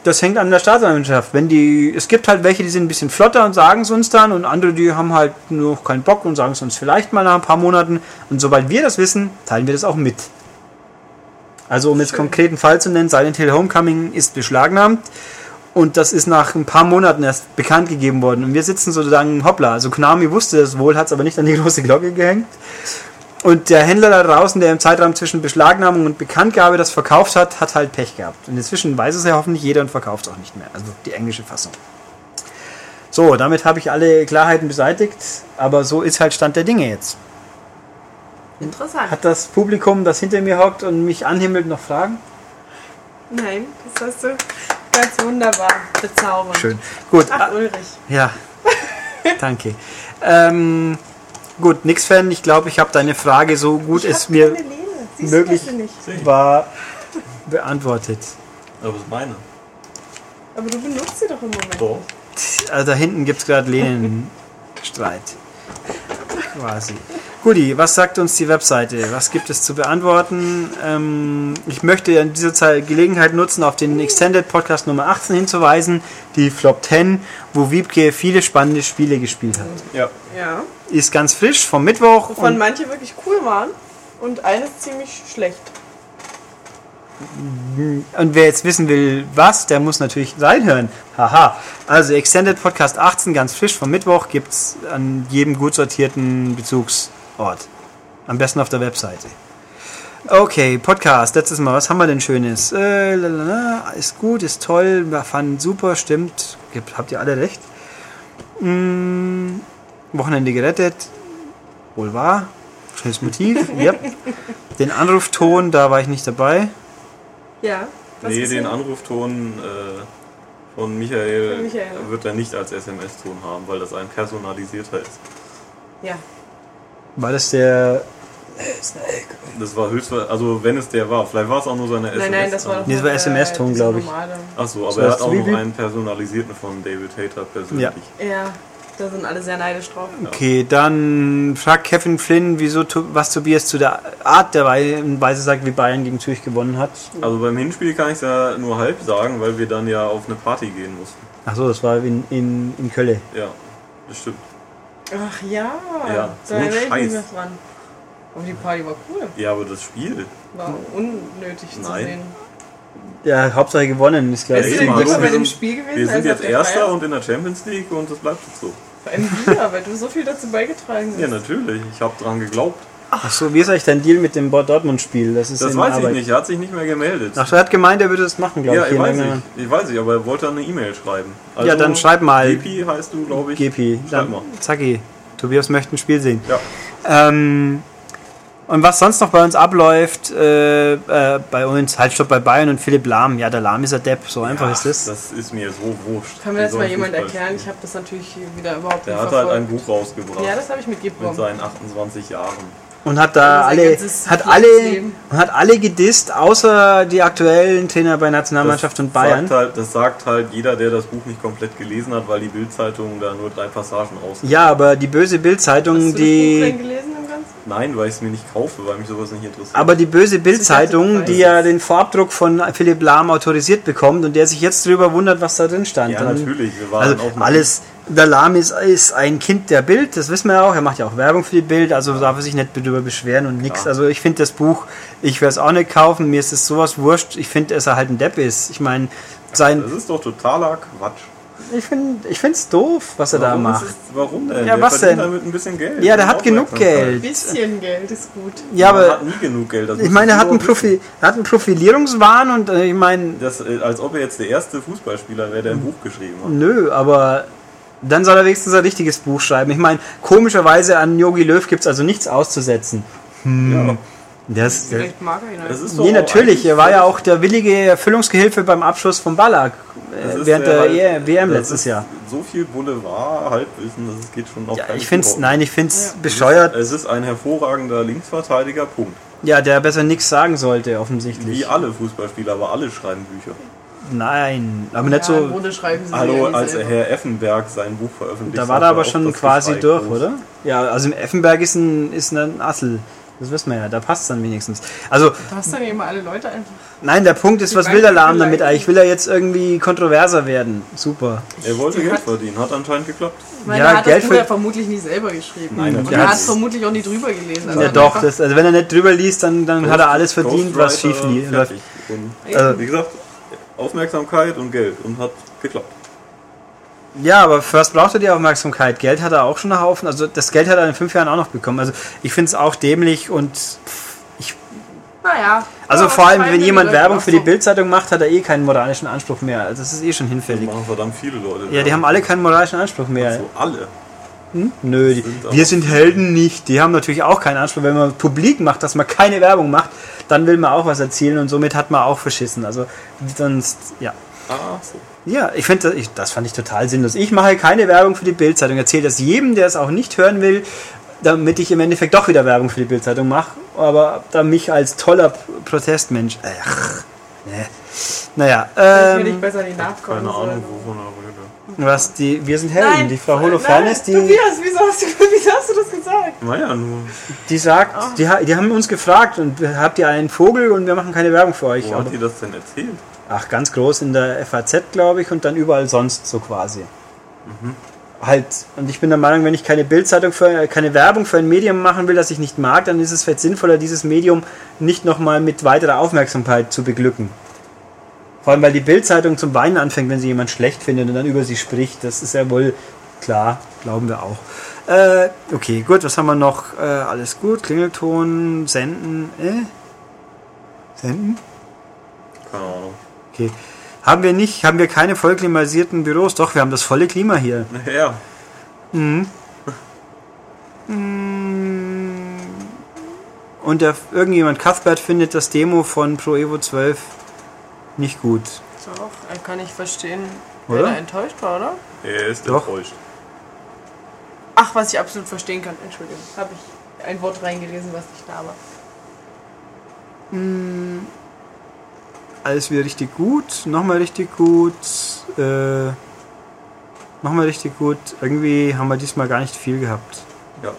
das hängt an der Staatsanwaltschaft. Wenn die, es gibt halt welche, die sind ein bisschen flotter und sagen es uns dann und andere, die haben halt nur keinen Bock und sagen es uns vielleicht mal nach ein paar Monaten. Und sobald wir das wissen, teilen wir das auch mit. Also um jetzt konkreten Fall zu nennen, Silent Hill Homecoming ist beschlagnahmt und das ist nach ein paar Monaten erst bekannt gegeben worden. Und wir sitzen sozusagen, hoppla, also Konami wusste das wohl, hat es aber nicht an die große Glocke gehängt. Und der Händler da draußen, der im Zeitraum zwischen Beschlagnahmung und Bekanntgabe das verkauft hat, hat halt Pech gehabt. Und inzwischen weiß es ja hoffentlich jeder und verkauft es auch nicht mehr. Also die englische Fassung. So, damit habe ich alle Klarheiten beseitigt, aber so ist halt Stand der Dinge jetzt. Interessant. Hat das Publikum, das hinter mir hockt und mich anhimmelt, noch Fragen? Nein, das hast du ganz wunderbar bezaubernd. Schön. Gut, Ach, Ulrich. Ja, danke. Ähm, gut, nix Fan, ich glaube, ich habe deine Frage so gut Ich es mir möglich- war beantwortet. Aber ist meine. Aber du benutzt sie doch im Moment. Doch. Also da hinten gibt es gerade Lehnenstreit. Quasi. Guti, was sagt uns die Webseite? Was gibt es zu beantworten? Ähm, ich möchte an dieser Zeit Gelegenheit nutzen, auf den Extended Podcast Nummer 18 hinzuweisen, die Flop 10, wo Wiebke viele spannende Spiele gespielt hat. Ja. Ja. Ist ganz frisch vom Mittwoch. Wovon manche wirklich cool waren und eines ziemlich schlecht. Und wer jetzt wissen will, was, der muss natürlich reinhören. Haha. Also Extended Podcast 18, ganz frisch vom Mittwoch, gibt es an jedem gut sortierten Bezugsort. Am besten auf der Webseite. Okay, Podcast, letztes Mal, was haben wir denn Schönes? Äh, lalala, ist gut, ist toll, wir fanden super, stimmt. Gibt- Habt ihr alle recht? Mm, Wochenende gerettet. Wohl wahr. Schönes Motiv. yep. Den Anrufton, da war ich nicht dabei. Ja. Was nee, den? Anrufton äh, von Michael, Von Michael. wird er nicht als SMS-Ton haben, weil das ein personalisierter ist. Ja. War das der. Das war höchstwahrscheinlich, also wenn es der war, vielleicht war es auch nur seine SMS. Nein, nein, das war Nee, das war SMS-Ton, dieser glaub ich. Achso, aber er war hat auch noch einen personalisierten von David Hater persönlich. Ja, da sind alle sehr neidisch drauf. Okay, dann fragt Kevin Flynn, wieso was Tobias zu der Art der Wei- Weise sagt, wie Bayern gegen Zürich gewonnen hat. Also beim Hinspiel kann ich es ja nur halb sagen, weil wir dann ja auf eine Party gehen mussten. Achso, das war in, in, in Köln. Ja, das stimmt. Ach ja, Ja, so da erinnere ich mich dran. Aber die Party war cool. Ja, aber das Spiel. War unnötig zu Nein. sehen. Ja, Hauptsache gewonnen ist, glaube Bist ich. du wir bei dem sind- Spiel gewesen Wir sind als jetzt Erster und in der Champions League und das bleibt jetzt so. Vor allem wir, weil du so viel dazu beigetragen hast. Ja, natürlich. Ich habe dran geglaubt. Achso, wie ist eigentlich dein Deal mit dem Dortmund-Spiel? Das ist Das weiß Arbeit. ich nicht. Er hat sich nicht mehr gemeldet. Ach, er hat gemeint, er würde das machen, glaube ja, ich. ich weiß, Hier ich. ich weiß ich, aber er wollte eine E-Mail schreiben. Also, Ja, dann schreib mal. GP heißt du, glaube ich. GP. Schreib Dann, mal. Zacki. Tobias möchte ein Spiel sehen. Ja. Ähm, und was sonst noch bei uns abläuft, äh, äh, bei uns, halt stopp bei Bayern und Philipp Lahm. Ja, der Lahm ist ein Depp, so einfach ist das. Das ist mir so wurscht. Kann mir das mal jemand Fußball erklären? Ich habe das natürlich wieder überhaupt Der nicht hat halt ein verfolgt. Buch rausgebracht. Ja, das habe ich mit mitbekommen. seinen 28 Jahren. Und hat da Sein alle, hat alle, und hat alle gedisst, außer die aktuellen Trainer bei Nationalmannschaft und Bayern. Sagt halt, das sagt halt jeder, der das Buch nicht komplett gelesen hat, weil die Bildzeitung da nur drei Passagen aus. Ja, aber die böse Hast du Bildzeitung, das Buch denn die, gelesen? Nein, weil ich es mir nicht kaufe, weil mich sowas nicht interessiert. aber die böse Bildzeitung, die ja den Vorabdruck von Philipp Lahm autorisiert bekommt und der sich jetzt drüber wundert, was da drin stand. ja, natürlich. Wir waren Also auch alles, der Lahm ist, ist ein Kind der Bild, das wissen wir ja auch. Er macht ja auch Werbung für die Bild, also darf er sich nicht darüber beschweren und nichts. Ja. Also ich finde das Buch, ich werde es auch nicht kaufen, mir ist es sowas wurscht. Ich finde, dass er halt ein Depp ist. Ich meine, sein, Das ist doch totaler Quatsch. Ich finde ich es doof, was er da Warum, ist macht. es, warum denn? Ja, Der was verdient denn? damit ein bisschen Geld. Ja, der hat genug. Geld. Bisschen Geld ist gut. Ja, Man aber hat nie genug Geld. das ich meine, er hat einen, Profi, er hat einen Profilierungswahn und äh, ich meine, Das, äh, als ob er jetzt der erste Fußballspieler wäre, der ein Buch geschrieben hat. nö, aber dann soll er wenigstens ein richtiges Buch schreiben. Ich meine, komischerweise an Yogi Löw gibt es also nichts auszusetzen. Ja, Das, Vielleicht mag er ihn das halt. ist doch Nee, natürlich. Er war ja auch der willige Erfüllungsgehilfe beim Abschluss von Ballack das äh, ist während der halt- EM WM das letztes ist Jahr. So viel Boulevard, Halbwissen, das geht schon auf Ja, keinen ich find's, nein, ich find's Ja. bescheuert. Es ist ein hervorragender Linksverteidiger, Punkt. Ja, der besser nichts sagen sollte, offensichtlich. Wie alle Fußballspieler, aber alle schreiben Bücher. Nein, aber nicht Ja, so. Grunde schreiben sie Hallo, ja als selber. Herr Effenberg sein Buch veröffentlicht Da war hat, er aber schon das quasi durch, groß. oder? Ja, also im Effenberg ist ein, ist ein Assel. Das wissen wir ja, da passt dann wenigstens. Also, Du hast dann immer alle Leute einfach. nein, der Punkt ist, was will der Lahm damit eigentlich? Will er jetzt irgendwie kontroverser werden? Super. Er wollte Geld hat- verdienen, hat anscheinend geklappt. Ich meine, Ja, er hat Geld das Buch für- ja vermutlich nicht selber geschrieben. Nein, und er hat es vermutlich auch nicht drüber gelesen. Also Ja, hat doch, das, also wenn er nicht drüber liest, dann, dann hat er alles verdient, was schief läuft. Also- wie gesagt, Aufmerksamkeit und Geld und hat geklappt. Ja, aber First braucht er die Aufmerksamkeit. Geld hat er auch schon einen Haufen. Also das Geld hat er in fünf Jahren auch noch bekommen. Also ich finde es auch dämlich und ich. Naja. Also Ja, vor allem, wenn jemand Werbung für die. Bildzeitung macht, hat er eh keinen moralischen Anspruch mehr. Also das ist eh schon hinfällig. Das machen verdammt viele Leute. Ja, die haben alle keinen moralischen Anspruch mehr. So alle. Nö, die, sind wir sind Helden nicht. Die haben natürlich auch keinen Anspruch. Wenn man publik macht, dass man keine Werbung macht, dann will man auch was erzielen und somit hat man auch verschissen. Also sonst, ja. Ah, so. Ja, ich finde, das, ich- das fand ich total sinnlos. Ich mache keine Werbung für die Bildzeitung. Erzähle das jedem, der es auch nicht hören will, damit ich im Endeffekt doch wieder Werbung für die Bildzeitung mache. Aber da mich als toller Protestmensch. Ach, ne. Naja, Hätte ich nicht ähm, besser die nachkommen Keine. Ahnung, wovon er redet. Was, die, wir sind Helden. Nein, die Frau Holofernes, die, Tobias, wieso hast, du, wieso hast du das gesagt? Naja, nur. die sagt, die, ha- die haben uns gefragt und habt ihr einen Vogel und wir machen keine Werbung für euch. Wo Aber, hat die das denn erzählt? Ach, ganz groß in der FAZ, glaube ich, und dann überall sonst so quasi. Halt, und ich bin der Meinung, wenn ich keine Bildzeitung für, keine Werbung für ein Medium machen will, das ich nicht mag, dann ist es vielleicht sinnvoller, dieses Medium nicht nochmal mit weiterer Aufmerksamkeit zu beglücken. Vor allem, weil die Bildzeitung zum Weinen anfängt, wenn sie jemand schlecht findet und dann über sie spricht. Das ist ja wohl klar, glauben wir auch. Äh, okay, gut, was haben wir noch? Äh, alles gut, Klingelton, senden, äh? Senden? Keine Ahnung. Okay. Haben wir nicht, haben wir keine voll klimatisierten Büros? Doch, wir haben das volle Klima hier. Ja, Und der, irgendjemand, Cuthbert, findet das Demo von Pro Evo 12 nicht gut. Doch, er kann nicht verstehen, Oder? wer da enttäuscht war, oder? er ist Doch. enttäuscht. Ach, was ich absolut verstehen kann. Entschuldigung, habe ich ein Wort reingelesen, was nicht da war. Alles wieder richtig gut, nochmal richtig gut, äh, nochmal richtig gut. Irgendwie haben wir diesmal gar nicht viel gehabt. Ja.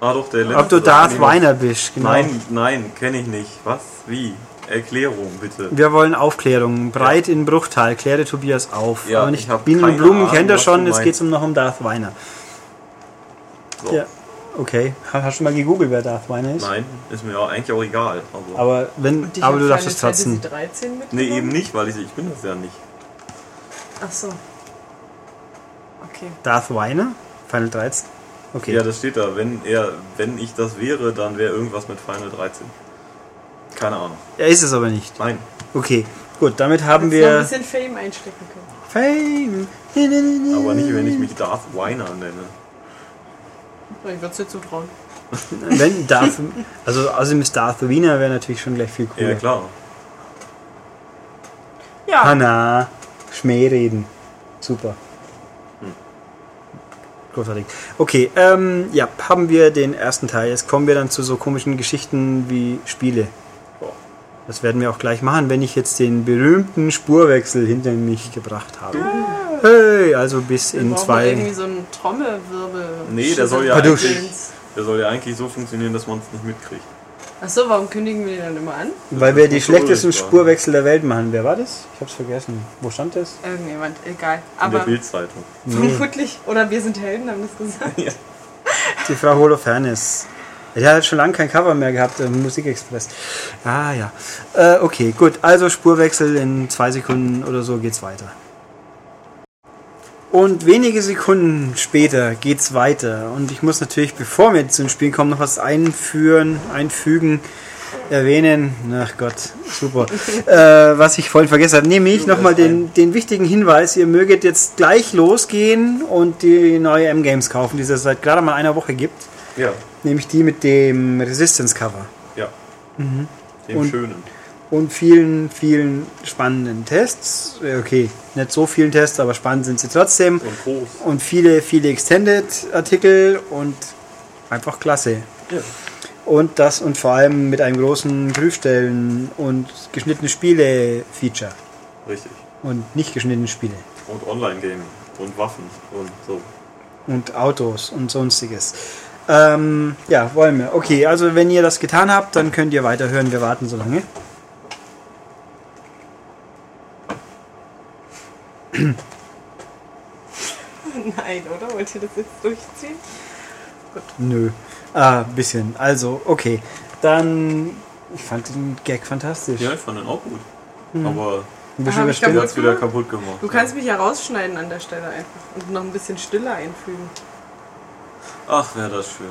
Ah, doch, der letzte. Ob du Darth. Weiner bist, genau. Nein, nein, kenne ich nicht. Was? Wie? Erklärung, bitte. Wir wollen Aufklärung. Breit in Bruchtal. Kläre Tobias auf. Ja, Aber nicht Bienen und Blumen Ahnung, kennt er schon. meinst. geht es um noch um Darth Weiner. So. Ja. Okay. Ha- Hast du mal gegoogelt, wer Darth Weiner ist? Nein, ist mir auch eigentlich auch egal. Also. Aber wenn, aber du darfst es trotzdem. Fantasy 13 nee, eben nicht, weil ich, ich bin das ja nicht. Ach so. Okay. Darth Weiner? Final 13? Okay. Ja, das steht da. Wenn er, wenn ich das wäre, dann wäre irgendwas mit Final 13. Keine Ahnung. Er ist es aber nicht. Nein. Okay. Gut, damit haben Hättest noch ein wir bisschen Fame einstecken können. Fame. Aber nicht, wenn ich mich Darth Weiner nenne. Ich würde es dir zutrauen. Wenn Darth, also außerdem ist Darth Wiener wäre natürlich schon gleich viel cooler. Ja, klar. Ja, Hanna, Schmäh reden. Super. Großartig. Okay, ähm, ja, haben wir den ersten Teil. Jetzt kommen wir dann zu so komischen Geschichten wie Spiele. Das werden wir auch gleich machen, wenn ich jetzt den berühmten Spurwechsel hinter mich gebracht habe. Hey, also bis wir in brauchen irgendwie zwei. so einen Trommelwirbel. Nee, der soll ja der soll ja eigentlich so funktionieren, dass man es nicht mitkriegt. Achso, warum kündigen wir den dann immer an? Weil wir die schlechtesten. Spurwechsel der Welt machen. Wer war das? Ich hab's vergessen. Wo stand das? Irgendjemand, egal. In der Aber Bildzeitung. vermutlich, oder wir sind Helden, haben das gesagt. Ja. Die Frau Holofernes. Die hat schon lange kein Cover mehr gehabt im Musikexpress. Ah ja. Äh, okay, gut. Also Spurwechsel in zwei Sekunden oder so geht's weiter. Und wenige Sekunden später geht's weiter. Und ich muss natürlich, bevor wir zu den Spielen kommen, noch was einführen, einfügen, erwähnen. Ach Gott, super. äh, was ich vorhin vergessen habe, nämlich nochmal den, den wichtigen Hinweis, ihr möget jetzt gleich losgehen und die neue M-Games kaufen, die es seit gerade mal einer Woche gibt. Ja, Nämlich die mit dem Resistance-Cover. ja. Mhm. Dem Und- Schönen. Und vielen, vielen spannenden Tests. Äh, Okay, nicht so vielen Tests, aber spannend sind sie trotzdem. Und groß. Und viele, viele Extended-Artikel und einfach klasse. Ja. Und das und vor allem mit einem großen Prüfstellen und geschnittene Spiele-Feature. Richtig. Und nicht geschnittene Spiele. Und Online-Gaming. Und Waffen. Und so. Und Autos und sonstiges. Ähm, ja, wollen wir. Okay, also wenn ihr das getan habt, dann könnt ihr weiterhören. Wir warten so lange. Nein, oder? Wollt ihr das jetzt durchziehen? Nö. Ah, bisschen. Also, okay. Dann. Ich fand den Gag fantastisch. Ja, ich fand den auch gut. Mhm. Aber Ein bisschen ich kaputt wieder kaputt gemacht. Du kannst mich ja rausschneiden an der Stelle einfach und noch ein bisschen Stille einfügen. Ach, wäre das schön.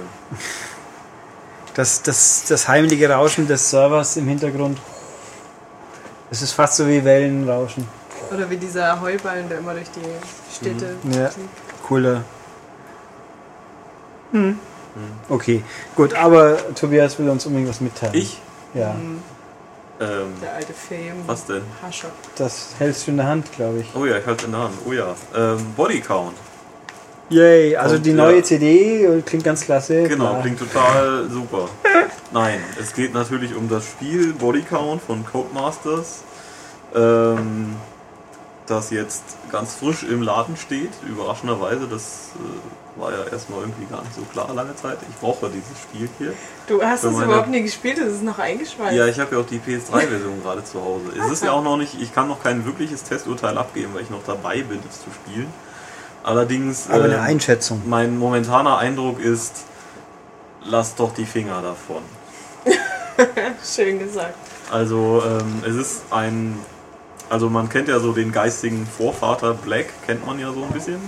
Das, das, das heimliche Rauschen des Servers im Hintergrund. Es ist fast so wie Wellenrauschen. Oder wie dieser Heuballen, der immer durch die Städte Ja. fliegt. Cooler. Hm. Okay, gut, aber Tobias will uns unbedingt was mitteilen. Ich? Ja, Mhm. Ähm, Der alte Fame. was denn? Hascher. das hältst du in der Hand, glaube ich. Oh ja, ich halte in der Hand. Oh ja. Ähm, Body Count. Yay, also Und, die ja. neue CD äh, klingt ganz klasse. Genau, klar. klingt total super. Nein, es geht natürlich um das Spiel Body Count von Codemasters. Ähm, das jetzt ganz frisch im Laden steht, überraschenderweise. Das äh, war ja erstmal irgendwie gar nicht so klar lange Zeit. Ich brauche dieses Spiel hier. Du hast es überhaupt nie gespielt, es ist noch eingeschweißt. Ja, ich habe ja auch die PS3-Version gerade zu Hause. Es ist ja auch noch nicht, ich kann noch kein wirkliches Testurteil abgeben, weil ich noch dabei bin, es zu spielen. Allerdings, Aber eine ähm, Einschätzung. mein momentaner Eindruck ist, lass doch die Finger davon. Schön gesagt. Also ähm, es ist ein, also man kennt ja so den geistigen Vorvater Black, kennt man ja so ein bisschen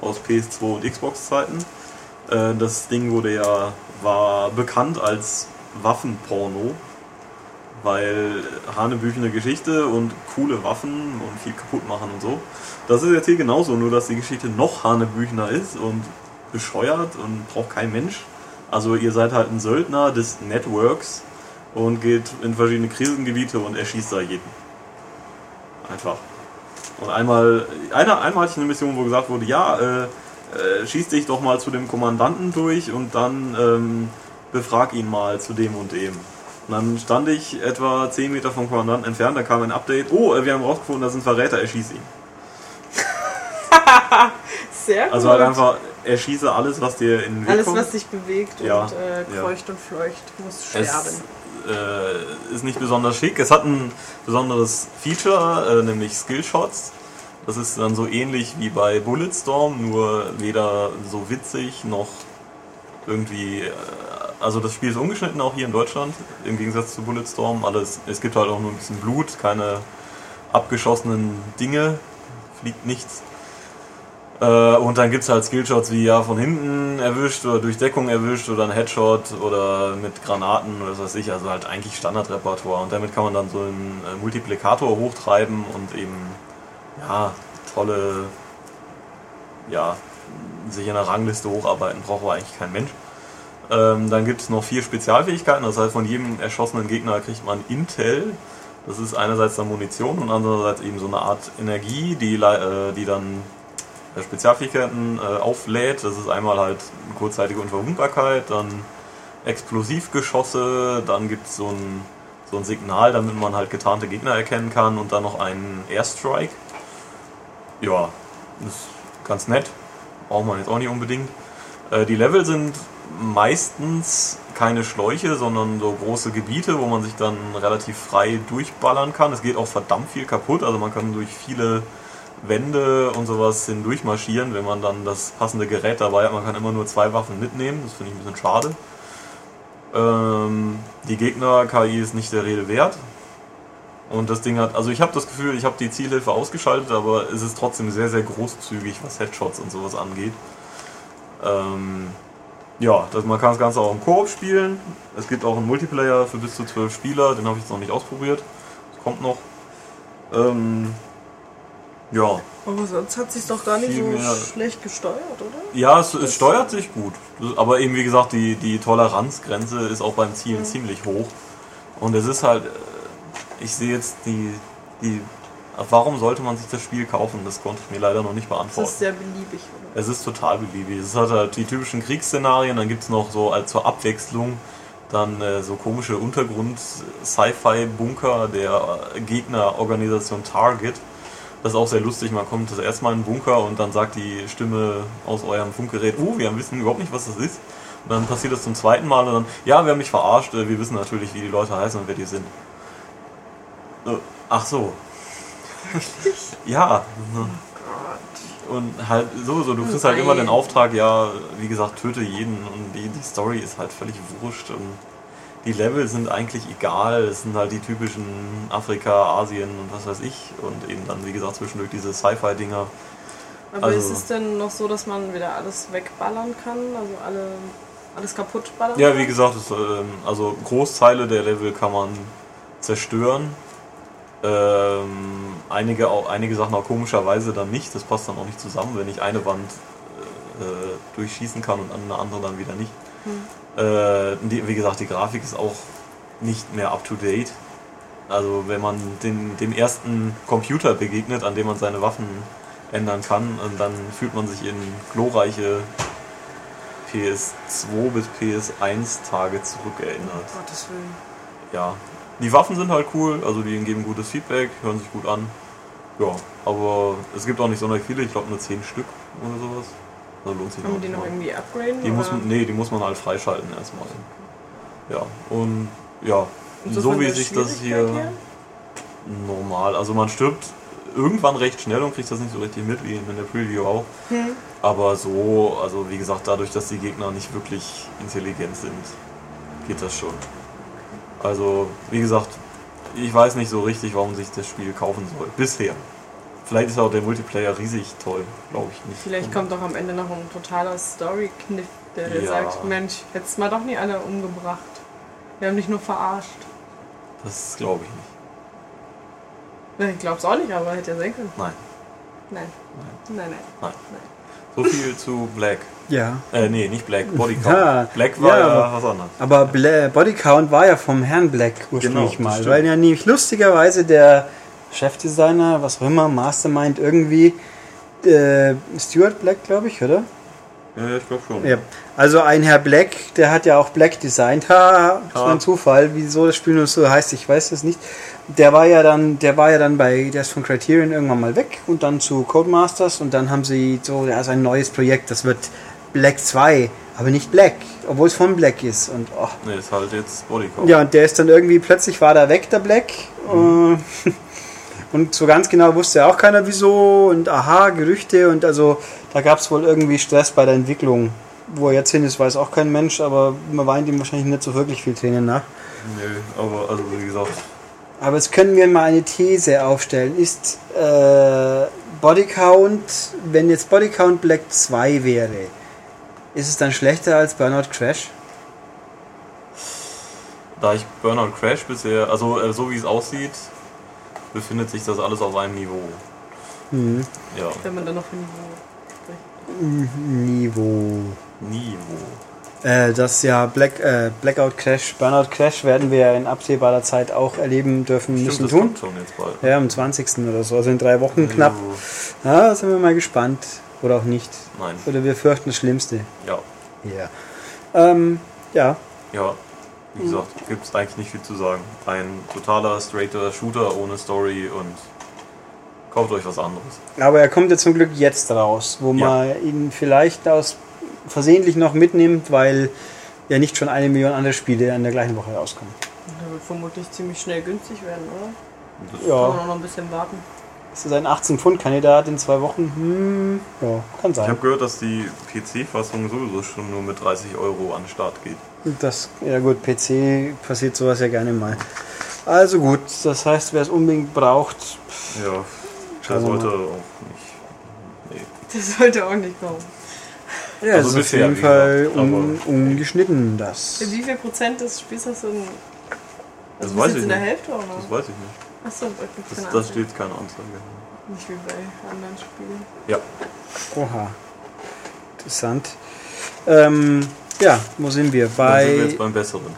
aus PS2 und Xbox-Zeiten. Äh, das Ding wurde ja, war bekannt als Waffenporno, weil hanebüchene Geschichte und coole Waffen und viel kaputt machen und so. Das ist jetzt hier genauso, nur dass die Geschichte noch hanebüchner ist und bescheuert und braucht kein Mensch. Also ihr seid halt ein Söldner des Networks und geht in verschiedene Krisengebiete und erschießt da jeden. Einfach. Und einmal, einer, einmal hatte ich eine Mission, wo gesagt wurde, ja, äh, äh, schieß dich doch mal zu dem Kommandanten durch und dann ähm, befrag ihn mal zu dem und dem. Und dann stand ich etwa 10 Meter vom Kommandanten entfernt, da kam ein Update, oh, äh, wir haben rausgefunden, das ist ein Verräter, erschieß ihn. Sehr gut. Also halt einfach, erschieße alles, was dir in den Weg Alles, kommt. was sich bewegt Ja, und äh, ja. kreucht und fleucht, muss sterben. Es äh, ist nicht besonders schick. Es hat ein besonderes Feature, äh, nämlich Skillshots. Das ist dann so ähnlich wie bei Bulletstorm, nur weder so witzig noch irgendwie. Äh, also das Spiel ist ungeschnitten auch hier in Deutschland, im Gegensatz zu Bulletstorm. Alles, es gibt halt auch nur ein bisschen Blut, keine abgeschossenen Dinge, fliegt nichts. Äh, und dann gibt es halt Skillshots wie ja von hinten erwischt oder durch Deckung erwischt oder ein Headshot oder mit Granaten oder was weiß ich. Also halt eigentlich Standardrepertoire. Und damit kann man dann so einen äh, Multiplikator hochtreiben und eben ja, tolle, ja, sich in der Rangliste hocharbeiten braucht aber eigentlich kein Mensch. Ähm, dann gibt es noch vier Spezialfähigkeiten. Das heißt, von jedem erschossenen Gegner kriegt man Intel. Das ist einerseits dann Munition und andererseits eben so eine Art Energie, die, äh, die dann Spezialfähigkeiten äh, auflädt. Das ist einmal halt kurzzeitige Unverwundbarkeit, dann Explosivgeschosse, dann gibt es so ein, so ein Signal, damit man halt getarnte Gegner erkennen kann und dann noch einen Airstrike. Ja, ist ganz nett. Braucht man jetzt auch nicht unbedingt. Äh, die Level sind meistens keine Schläuche, sondern so große Gebiete, wo man sich dann relativ frei durchballern kann. Es geht auch verdammt viel kaputt, also man kann durch viele Wände und sowas hindurch marschieren, wenn man dann das passende Gerät dabei hat. Man kann immer nur zwei Waffen mitnehmen, das finde ich ein bisschen schade. Ähm, die Gegner-KI ist nicht der Rede wert. Und das Ding hat, also ich habe das Gefühl, ich habe die Zielhilfe ausgeschaltet, aber es ist trotzdem sehr, sehr großzügig, was Headshots und sowas angeht. Ähm, ja, das, man kann das Ganze auch im Koop spielen. Es gibt auch einen Multiplayer für bis zu zwölf Spieler, den habe ich jetzt noch nicht ausprobiert. Das kommt noch. Ähm, ja, Aber sonst hat sich doch gar nicht Viel so mehr- schlecht gesteuert, oder? ja, es, es steuert sich gut. Aber eben wie gesagt, die, die Toleranzgrenze ist auch beim Zielen ziemlich hoch. Und es ist halt, äh, ich sehe jetzt die, die, warum sollte man sich das Spiel kaufen? Das konnte ich mir leider noch nicht beantworten. ist sehr beliebig, oder? Es ist total beliebig. Es hat halt die typischen Kriegsszenarien, dann gibt es noch so als zur Abwechslung dann äh, so komische Untergrund-Sci-Fi-Bunker der äh, Gegnerorganisation Target. Das ist auch sehr lustig. Man kommt das erste Mal in den Bunker und dann sagt die Stimme aus eurem Funkgerät, oh, wir wissen überhaupt nicht, was das ist. Und dann passiert das zum zweiten Mal und dann, ja, wir haben mich verarscht, äh, wir wissen natürlich, wie die Leute heißen und wer die sind. Äh, ach so. ja. ne. Und halt sowieso, du kriegst halt immer den Auftrag, ja, wie gesagt, töte jeden und die, die Story ist halt völlig wurscht und die Level sind eigentlich egal, es sind halt die typischen Afrika, Asien und was weiß ich und eben dann, wie gesagt, zwischendurch diese Sci-Fi-Dinger. Aber Also- ist es denn noch so, dass man wieder alles wegballern kann? Also alle, alles kaputt ballern Ja, wie gesagt, es, ähm, also Großteile der Level kann man zerstören. Ähm, einige, auch, einige Sachen auch komischerweise dann nicht. Das passt dann auch nicht zusammen, wenn ich eine Wand äh, durchschießen kann und eine andere dann wieder nicht. Äh, die, wie gesagt, die Grafik ist auch nicht mehr up to date. Also wenn man den, dem ersten Computer begegnet, an dem man seine Waffen ändern kann, dann fühlt man sich in glorreiche PS2 bis PS1 Tage zurückerinnert. Um Gottes Willen. Ja. Die Waffen sind halt cool, also die geben gutes Feedback, hören sich gut an. Ja, aber es gibt auch nicht sonderlich viele, ich glaube nur 10 Stück oder sowas. Also lohnt sich Kann man die noch irgendwie upgraden? Die muss man, nee, die muss man halt freischalten erstmal. Ja, und ja, Und so, von wie sich das hier her? normal, also man stirbt irgendwann recht schnell und kriegt das nicht so richtig mit, wie in der Preview auch. Hm. Aber so, also wie gesagt, dadurch, dass die Gegner nicht wirklich intelligent sind, geht das schon. Also, wie gesagt, ich weiß nicht so richtig, warum sich das Spiel kaufen soll. Bisher. Vielleicht ist auch der Multiplayer riesig toll, glaube ich nicht. Vielleicht kommt doch am Ende noch ein totaler Story-Kniff, der Ja. sagt, Mensch, hättest mal doch nie alle umgebracht. Wir haben dich nur verarscht. Das glaube ich nicht. Na, Ich glaub's auch nicht, aber hätte ja sein können. Nein. Nein. Nein. Nein, nein. So viel zu Black. Ja. Äh, nee, nicht Black, Bodycount. Ja. Black war Ja, ja, was anderes. Aber Bla Bodycount war ja vom Herrn Black ursprünglich Genau, mal. stimmt. Weil ja nämlich lustigerweise der Chefdesigner, was auch immer, Mastermind irgendwie, äh, Stuart Black, glaube ich, oder? Ja, ich glaube schon. Ja. Also ein Herr Black, der hat ja auch Black designt. Ha, so Ah. ein Zufall, wieso das Spiel nur so heißt, ich weiß es nicht. Der war ja dann, der war ja dann bei, der ist von Criterion irgendwann mal weg und dann zu Codemasters und dann haben sie so, ja, sein neues Projekt, das wird Black 2, aber nicht Black, obwohl es von Black ist und oh, Nee, ist halt jetzt Bodycount. ja, und der ist dann irgendwie, plötzlich war da weg, der Black. Äh, Und so ganz genau wusste auch keiner wieso. Und aha, Gerüchte. Und also da gab es wohl irgendwie Stress bei der Entwicklung. Wo er jetzt hin ist, weiß auch kein Mensch, aber man weint ihm wahrscheinlich nicht so wirklich viel Tränen nach. Nö, aber also wie gesagt, Aber jetzt können wir mal eine These aufstellen. Ist äh, Bodycount, wenn jetzt Bodycount Black 2 wäre, ist es dann schlechter als Burnout Crash? da ich Burnout Crash bisher, also äh, so wie es aussieht, befindet sich das alles auf einem Niveau. Hm. Ja, Wenn man dann noch von Niveau spricht. Niveau. Niveau. Äh, das ja Black, äh, Blackout Crash, Burnout Crash werden wir ja in absehbarer Zeit auch erleben dürfen müssen Stimmt, das tun. kommt schon jetzt bald. Ja, am 20. oder so, also in drei Wochen knapp. Ja, da sind wir mal gespannt. Oder auch nicht. Nein, Oder wir fürchten das Schlimmste. ja. Ja. Ähm, ja. Ja, wie gesagt, gibt es eigentlich nicht viel zu sagen. Ein totaler, straighter Shooter ohne Story und kauft euch was anderes. Aber er kommt ja zum Glück jetzt raus, wo Ja. man ihn vielleicht aus versehentlich noch mitnimmt, weil ja nicht schon eine Million andere Spiele in der gleichen Woche rauskommen. Der wird vermutlich ziemlich schnell günstig werden, oder? Das Kann Ja, man auch noch ein bisschen warten. ist das ein 18-Pfund-Kandidat in zwei Wochen? Hm, ja, kann Ich sein. habe gehört, dass die PC-Fassung sowieso schon nur mit 30 Euro an den Start geht. Das, ja gut, PC passiert sowas ja gerne mal. Also gut, das heißt, wer es unbedingt braucht, Ja, der sollte mal. auch nicht. Nee. Das sollte auch nicht kommen. ja, Also das ist auf jeden Fall un, ungeschnitten, das. Wie viel Prozent des Spiels hast du denn? Das Also weiß bist ich in der nicht. Hälfte oder? Das weiß ich nicht. Achso, da Das, das steht keine Anzeige. Nicht wie bei anderen Spielen. Ja, Oha. Interessant. Ähm, ja, wo sind wir? dann sind wir Bei, jetzt beim Besseren.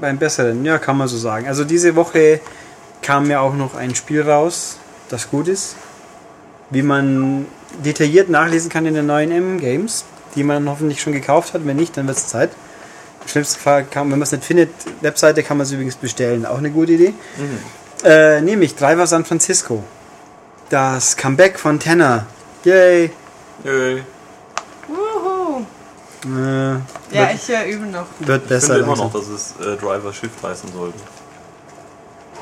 beim Besseren, ja, kann man so sagen. Also diese Woche kam ja auch noch ein Spiel raus, das gut ist. Wie man detailliert nachlesen kann in den neuen M-Games, die man hoffentlich schon gekauft hat. Wenn nicht, dann wird es Zeit. Im schlimmsten Fall, kann, wenn man es nicht findet, Webseite kann man es übrigens bestellen. Auch eine gute Idee. Äh, nämlich Driver San Francisco. Das Comeback von Tanner. Yay. Yay. Wuhu! Äh, Ja, wird, ich äh, übe noch. wird Ich besser. finde immer noch, dass es äh, Driver Shift heißen sollte.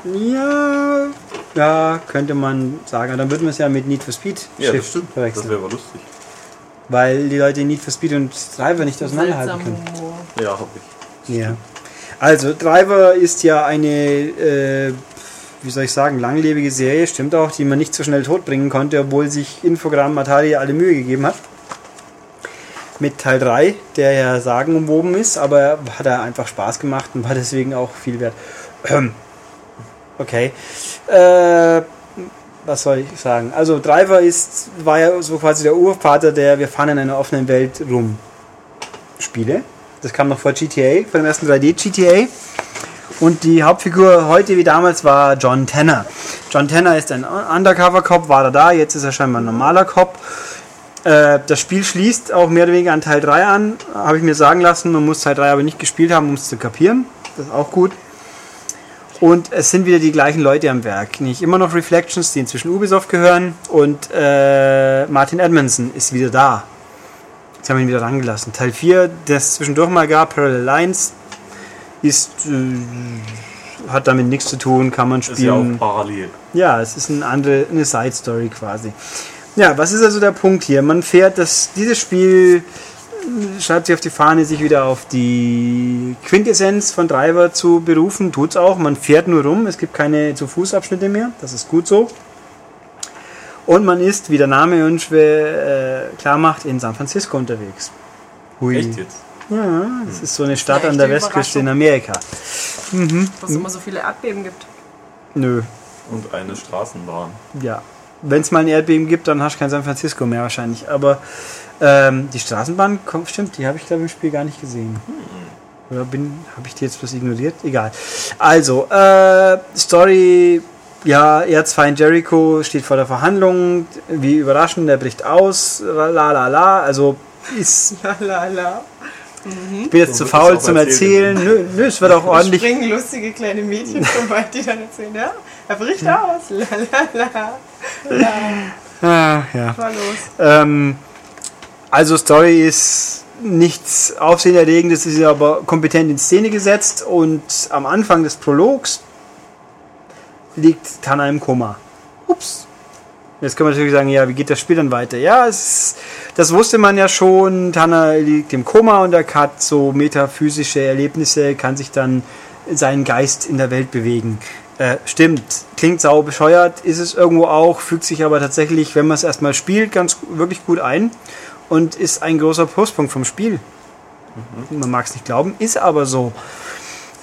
Ja, ja, könnte man sagen. Aber dann würden wir es ja mit Need for Speed Ja, das Shift stimmt. Das verwechseln. wäre aber lustig. weil die Leute Need for Speed und Driver nicht auseinanderhalten können. Ja, hab ich. Ja. Also, Driver ist ja eine, äh, wie soll ich sagen, langlebige Serie, stimmt auch, die man nicht so schnell totbringen konnte, obwohl sich Infogramm Atari alle Mühe gegeben hat. Mit Teil 3, der ja sagenumwoben ist, aber hat er einfach Spaß gemacht und war deswegen auch viel wert. Ähm, Okay. Äh, was soll ich sagen? Also Driver ist, war ja so quasi der Urvater der Wir fahren in einer offenen Welt rum Spiele. Das kam noch vor GTA, vor dem ersten 3D GTA. Und die Hauptfigur heute wie damals war John Tanner. John Tanner ist ein Undercover-Cop, war er da, jetzt ist er scheinbar ein normaler Cop. Äh, das Spiel schließt auch mehr oder weniger an Teil 3 an, habe ich mir sagen lassen. Man muss Teil 3 aber nicht gespielt haben, um es zu kapieren. Das ist auch gut. Und es sind wieder die gleichen Leute am Werk. Nicht immer noch Reflections, die inzwischen Ubisoft gehören. Und äh, Martin Edmondson ist wieder da. Jetzt haben wir ihn wieder rangelassen. Teil 4, das zwischendurch mal gab, Parallel Lines, ist, äh, hat damit nichts zu tun, kann man Ist ja auch spielen. parallel. Ja, es ist eine andere, eine Side Story quasi. Ja, was ist also der Punkt hier? Man fährt das, dieses Spiel äh, schreibt sich auf die Fahne, sich wieder auf die Quintessenz von Driver zu berufen. Tut's auch. Man fährt nur rum. Es gibt keine zu Fußabschnitte mehr. Das ist gut so. Und man ist, wie der Name uns schwer äh, klar macht, in San Francisco unterwegs. Hui. Echt jetzt? Ja, das ist so eine Stadt eine an der Westküste in. Amerika. Dass es immer so viele Erdbeben gibt. Nö, Und eine Straßenbahn. ja. Wenn es mal ein Erdbeben gibt, dann hast du kein San Francisco mehr wahrscheinlich. Aber ähm, die Straßenbahn, kommt, stimmt, die habe ich glaube ich im Spiel gar nicht gesehen. Oder bin, habe ich die jetzt bloß ignoriert? Egal. Also, äh, Story, ja, Erzfeind Jericho steht vor der Verhandlung. Wie überraschend, der bricht aus. La la la. Also, ist, La la la. ich bin jetzt So zu faul zum erzählt. Erzählen. Nö, nö, es wird auch ordentlich. springen lustige kleine Mädchen vorbei, die dann erzählen, ja, er bricht aus. La la la. La, Ah, ja. war los. Ähm, also Story ist nichts Aufsehenerregendes, ist aber kompetent in Szene gesetzt und am Anfang des Prologs liegt Tana im Koma. Ups. Jetzt kann man natürlich sagen, ja, wie geht das Spiel dann weiter? Ja, es das wusste man ja schon. Tana liegt im Koma und er hat so metaphysische Erlebnisse, kann sich dann seinen Geist in der Welt bewegen. Äh, stimmt, klingt sau bescheuert, ist es irgendwo auch, fügt sich aber tatsächlich, wenn man es erstmal spielt, ganz wirklich gut ein und ist ein großer Pluspunkt vom Spiel. Man mag es nicht glauben, ist aber so.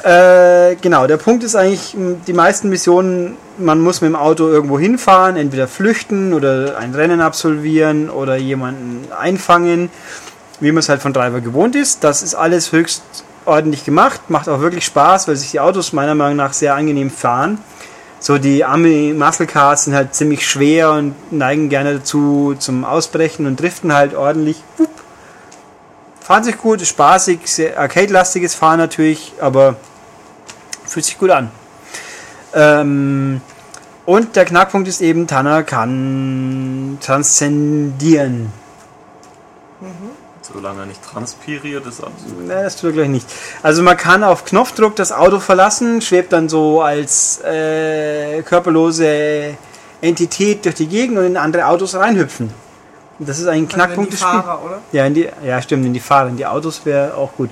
Äh, genau, der Punkt ist eigentlich, m, die meisten Missionen, man muss mit dem Auto irgendwo hinfahren, entweder flüchten oder ein Rennen absolvieren oder jemanden einfangen, wie man es halt von Driver gewohnt ist. Das ist alles höchst ordentlich gemacht, macht auch wirklich Spaß, weil sich die Autos meiner Meinung nach sehr angenehm fahren. So die Army Muscle Cars sind halt ziemlich schwer und neigen gerne dazu zum Ausbrechen und driften halt ordentlich. Wupp. Fahren sich gut, ist spaßig, sehr arcade-lastiges Fahren natürlich, aber fühlt sich gut an. Ähm, und der Knackpunkt ist eben, Tanner kann transzendieren. Solange er nicht transpiriert, ist alles okay. Ne, das tut er gleich nicht. Also man kann auf Knopfdruck das Auto verlassen, schwebt dann so als äh, körperlose Entität durch die Gegend und in andere Autos reinhüpfen. Das ist ein Knackpunkt des also die Spiels. Fahrer, oder? Ja, in die, ja, stimmt, in die Fahrer, in die Autos wäre auch gut.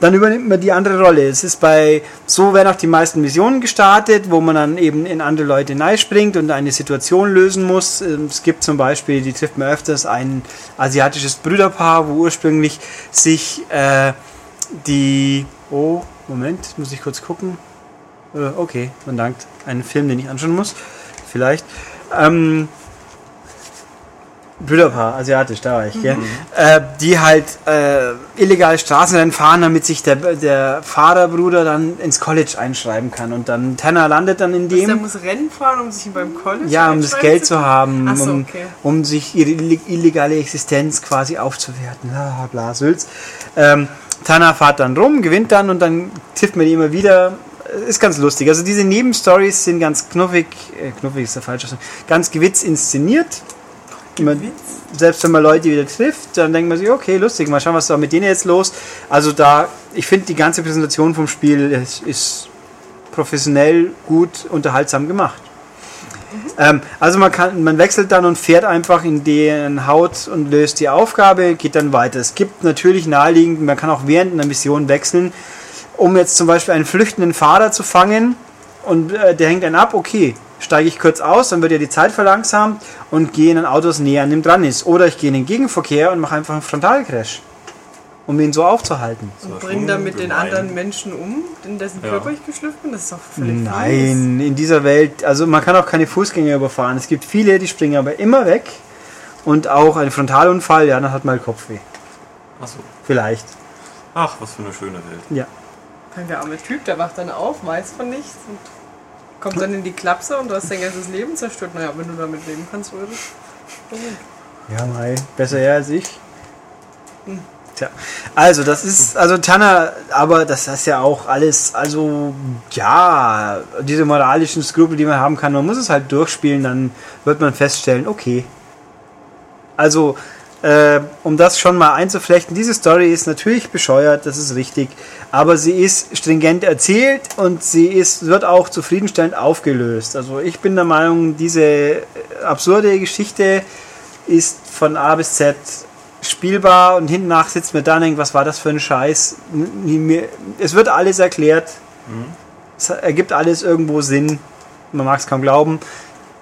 Dann übernimmt man die andere Rolle. Es ist bei, so werden auch die meisten Missionen gestartet, wo man dann eben in andere Leute springt und eine Situation lösen muss. Ähm, Es gibt zum Beispiel, die trifft man öfters, ein asiatisches Brüderpaar, wo ursprünglich sich äh, die, oh, Moment, muss ich kurz gucken. Äh, okay, man dankt. Einen Film, den ich anschauen muss. Vielleicht. Ähm, Brüderpaar, asiatisch, da war ich, gell? Äh, die halt äh, illegale Straßenrennen fahren, damit sich der, der Fahrerbruder dann ins College einschreiben kann. Und dann Tanner landet dann in Was, der dem. muss Rennen fahren, um sich beim College Ja, um das Geld zu haben, so, um, okay. um sich ihre illeg- illegale Existenz quasi aufzuwerten. Bla, bla, Sülz. Ähm, Tanner fährt dann rum, gewinnt dann und dann trifft man die immer wieder. Ist ganz lustig. Also diese Nebenstories sind ganz knuffig, äh, knuffig ist der falsche Ausdruck, ganz gewitz inszeniert. Man, selbst wenn man Leute wieder trifft, dann denkt man sich, okay, lustig, mal schauen, was da mit denen jetzt los. Also da, ich finde die ganze Präsentation vom Spiel ist, ist professionell gut unterhaltsam gemacht. Ähm, also man kann, man wechselt dann und fährt einfach in den Haut und löst die Aufgabe, geht dann weiter. Es gibt natürlich naheliegend, man kann auch während einer Mission wechseln, um jetzt zum Beispiel einen flüchtenden Fahrer zu fangen und äh, der hängt einen ab, okay, steige ich kurz aus, dann wird ja die Zeit verlangsamt und gehe in ein Auto, das näher an dem dran ist. Oder ich gehe in den Gegenverkehr und mache einfach einen Frontalcrash, um ihn so aufzuhalten. Und schon damit den gemein. anderen Menschen um, in dessen Ja. Körper ich geschlüpft bin? Das ist doch völlig fies. Nein, in dieser Welt, also man kann auch keine Fußgänger überfahren. Es gibt viele, die springen aber immer weg. Und auch ein Frontalunfall, ja, dann hat man Kopfweh. Achso. Vielleicht. Ach, was für eine schöne Welt. Ja. Der arme Typ, der wacht dann auf, weiß von nichts und kommt dann in die Klapse und du hast dein ganzes Leben zerstört. Naja, wenn du damit leben kannst, würde. Ja, Mai, besser er als ich. Tja, also das ist, also Tanner, aber das ist ja auch alles, also ja, diese moralischen Skrupel, die man haben kann, man muss es halt durchspielen, dann wird man feststellen, okay. Also, äh, um das schon mal einzuflechten, diese Story ist natürlich bescheuert, das ist richtig, aber sie ist stringent erzählt und sie ist, wird auch zufriedenstellend aufgelöst. Also ich bin der Meinung, diese absurde Geschichte ist von A bis Z spielbar und hinten nach sitzt mir da und denkt, was war das für ein Scheiß? Es wird alles erklärt. Es ergibt alles irgendwo Sinn. Man mag es kaum glauben.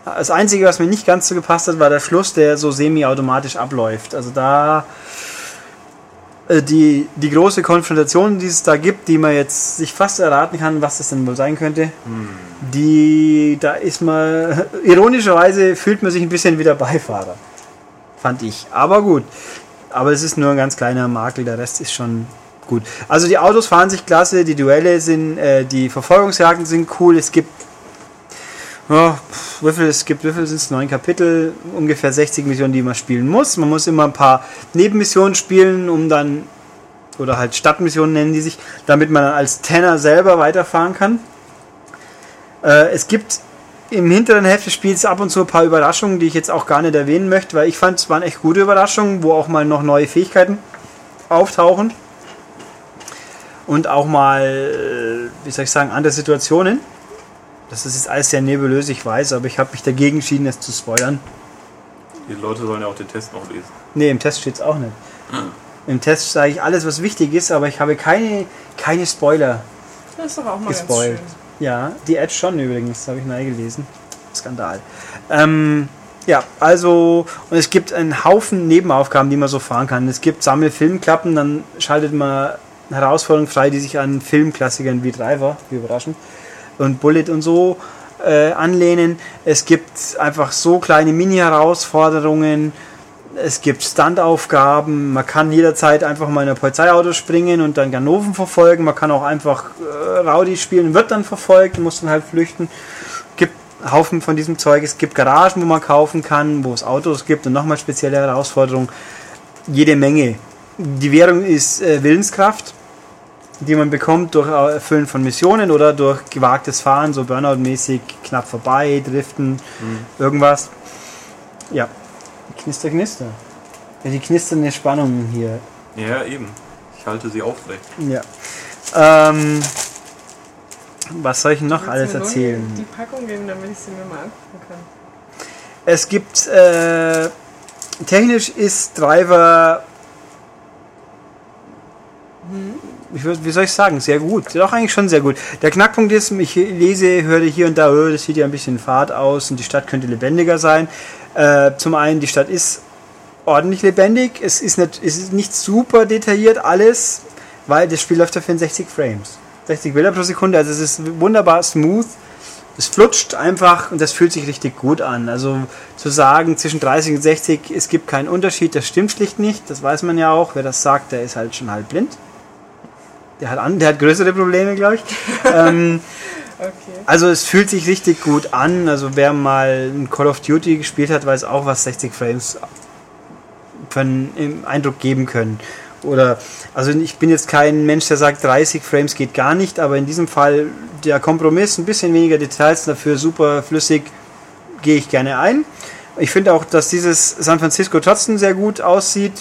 Das Einzige, was mir nicht ganz so gepasst hat, war der Schluss, der so semi-automatisch abläuft. Also da äh, die, die große Konfrontation, die es da gibt, die man jetzt sich fast erraten kann, was das denn wohl sein könnte, die, da ist man, ironischerweise fühlt man sich ein bisschen wie der Beifahrer. Fand ich. Aber gut. Aber es ist nur ein ganz kleiner Makel, der Rest ist schon gut. Also die Autos fahren sich klasse, die Duelle sind, äh, die Verfolgungsjagden sind cool, es gibt pf, wie viel es gibt, wie viel sind es? Neun Kapitel, ungefähr 60 Missionen, die man spielen muss. Man muss immer ein paar Nebenmissionen spielen, um dann, oder halt Stadtmissionen nennen die sich, damit man dann als Tenor selber weiterfahren kann. Äh, es gibt im hinteren Hälfte des Spiels ab und zu ein paar Überraschungen, die ich jetzt auch gar nicht erwähnen möchte, weil ich fand, es waren echt gute Überraschungen, wo auch mal noch neue Fähigkeiten auftauchen. Und auch mal, äh, wie soll ich sagen, andere Situationen. Das ist jetzt alles sehr nebulös, ich weiß, aber ich habe mich dagegen entschieden, es zu spoilern. Die Leute sollen ja auch den Test noch lesen. Nee, im Test steht es auch nicht. Im Test sage ich alles, was wichtig ist, aber ich habe keine, keine Spoiler Das ist doch auch mal gespoilt. ganz schön. Ja, die Edge schon übrigens, habe ich neu gelesen. Skandal. Ähm, ja, also, und es gibt einen Haufen Nebenaufgaben, die man so fahren kann. Es gibt Sammelfilmklappen, dann schaltet man Herausforderungen frei, die sich an Filmklassikern wie Driver, wie überraschend, und Bullet und so äh, anlehnen. Es gibt einfach so kleine Mini-Herausforderungen. Es gibt Standaufgaben. Man kann jederzeit einfach mal in ein Polizeiauto springen und dann Ganoven verfolgen. Man kann auch einfach äh, Rowdy spielen, wird dann verfolgt, muss dann halt flüchten. Gibt Haufen von diesem Zeug. Es gibt Garagen, wo man kaufen kann, wo es Autos gibt und nochmal spezielle Herausforderungen. Jede Menge. Die Währung ist äh, Willenskraft, die man bekommt durch Erfüllen von Missionen oder durch gewagtes Fahren, so Burnout-mäßig, knapp vorbei, Driften, irgendwas. Ja. Knister, knister. Ja, die knisternde Spannung hier. Ja, eben. Ich halte sie aufrecht. Ja. Ähm, was soll ich noch Willst alles erzählen? Die Packung geben, damit ich sie mir mal angucken kann. Es gibt äh, technisch ist Driver ich würd, wie soll ich sagen, sehr gut. Doch eigentlich schon sehr gut. Der Knackpunkt ist, ich lese, höre hier und da, oh, das sieht ja ein bisschen fad aus und die Stadt könnte lebendiger sein. Äh, zum einen, die Stadt ist ordentlich lebendig, es ist nicht, es ist nicht super detailliert alles, weil das Spiel läuft ja in 60 Frames. 60 Bilder pro Sekunde, also es ist wunderbar smooth. Es flutscht einfach und das fühlt sich richtig gut an. Also zu sagen, zwischen 30 und 60, es gibt keinen Unterschied, das stimmt schlicht nicht. Das weiß man ja auch. Wer das sagt, der ist halt schon halb blind. Der hat, an, der hat größere Probleme, glaube ich. ähm, Okay. also es fühlt sich richtig gut an. Also wer mal ein Call of Duty gespielt hat, weiß auch, was 60 Frames für einen Eindruck geben können. Oder, also ich bin jetzt kein Mensch, der sagt, 30 Frames geht gar nicht, aber in diesem Fall der Kompromiss, ein bisschen weniger Details, dafür super flüssig, gehe ich gerne ein. Ich finde auch, dass dieses San Francisco trotzdem sehr gut aussieht.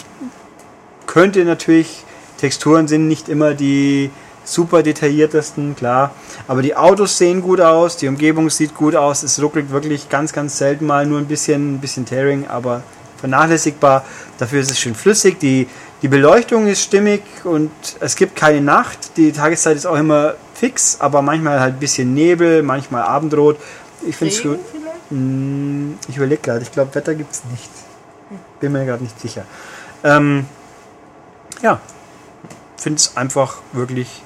Könnte natürlich, Texturen sind nicht immer die super detailliertesten, klar. Aber die Autos sehen gut aus, die Umgebung sieht gut aus. Es ruckelt wirklich ganz, ganz selten mal nur ein bisschen, ein bisschen Tearing, aber vernachlässigbar. Dafür ist es schön flüssig. Die, die Beleuchtung ist stimmig und es gibt keine Nacht. Die Tageszeit ist auch immer fix, aber manchmal halt ein bisschen Nebel, manchmal Abendrot. Ich finde es gut. Hm, Ich überlege gerade, ich glaube, Wetter gibt es nicht. Bin mir gerade nicht sicher. Ähm, ja, finde es einfach wirklich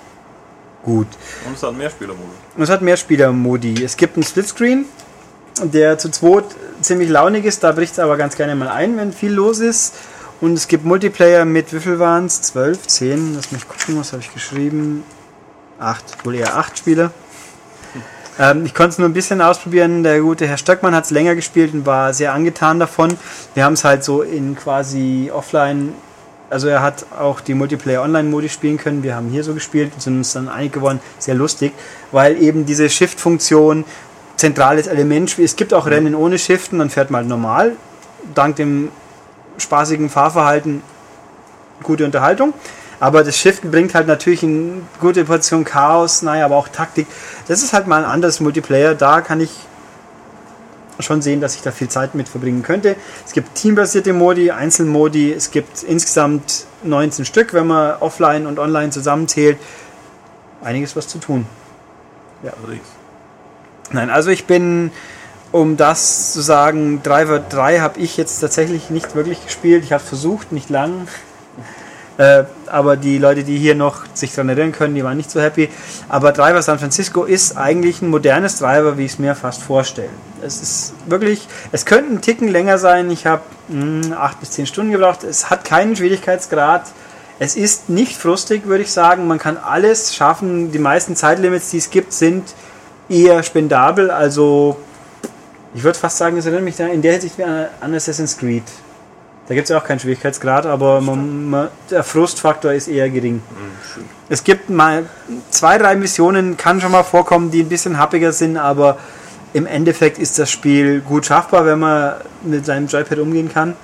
gut. Und es hat mehr Spielermodus. Und es hat mehr Spielermodi. Es gibt einen Splitscreen, der zu zweit ziemlich launig ist. Da bricht es aber ganz gerne mal ein, wenn viel los ist. Und es gibt Multiplayer mit, wie viel waren es? 12, 10? Lass mich gucken, was habe ich geschrieben? 8, wohl eher 8 Spieler. Ähm, ich konnte es nur ein bisschen ausprobieren. Der gute Herr Stöckmann hat es länger gespielt und war sehr angetan davon. Wir haben es halt so in quasi offline Also er hat auch die Multiplayer-Online-Modi spielen können. Wir haben hier so gespielt und sind uns dann einig geworden. Sehr lustig, weil eben diese Shift-Funktion zentrales Element. Es gibt auch Rennen ohne Shiften, dann fährt man halt normal. Dank dem spaßigen Fahrverhalten gute Unterhaltung. Aber das Shiften bringt halt natürlich eine gute Portion Chaos, naja, aber auch Taktik. Das ist halt mal ein anderes Multiplayer. Da kann ich schon sehen, dass ich da viel Zeit mit verbringen könnte. Es gibt teambasierte Modi, Einzelmodi. Es gibt insgesamt 19 Stück, wenn man offline und online zusammenzählt. Einiges was zu tun. Allerdings. Nein, also ich bin, um das zu sagen, Driver 3 habe ich jetzt tatsächlich nicht wirklich gespielt. Ich habe versucht, nicht lang. Äh, aber die Leute, die hier noch sich daran erinnern können, die waren nicht so happy. Aber Driver San Francisco ist eigentlich ein modernes Driver, wie ich es mir fast vorstelle. Es ist wirklich, es könnte ein Ticken länger sein. Ich habe acht bis zehn Stunden gebraucht. Es hat keinen Schwierigkeitsgrad. Es ist nicht frustig, würde ich sagen. Man kann alles schaffen. Die meisten Zeitlimits, die es gibt, sind eher spendabel. Also ich würde fast sagen, es erinnert mich in der Hinsicht an Assassin's Creed. Da gibt es ja auch keinen Schwierigkeitsgrad, aber man, man, der Frustfaktor ist eher gering. schön. Es gibt mal zwei, drei Missionen, kann schon mal vorkommen, die ein bisschen happiger sind, aber im Endeffekt ist das Spiel gut schaffbar, wenn man mit seinem Joypad umgehen kann.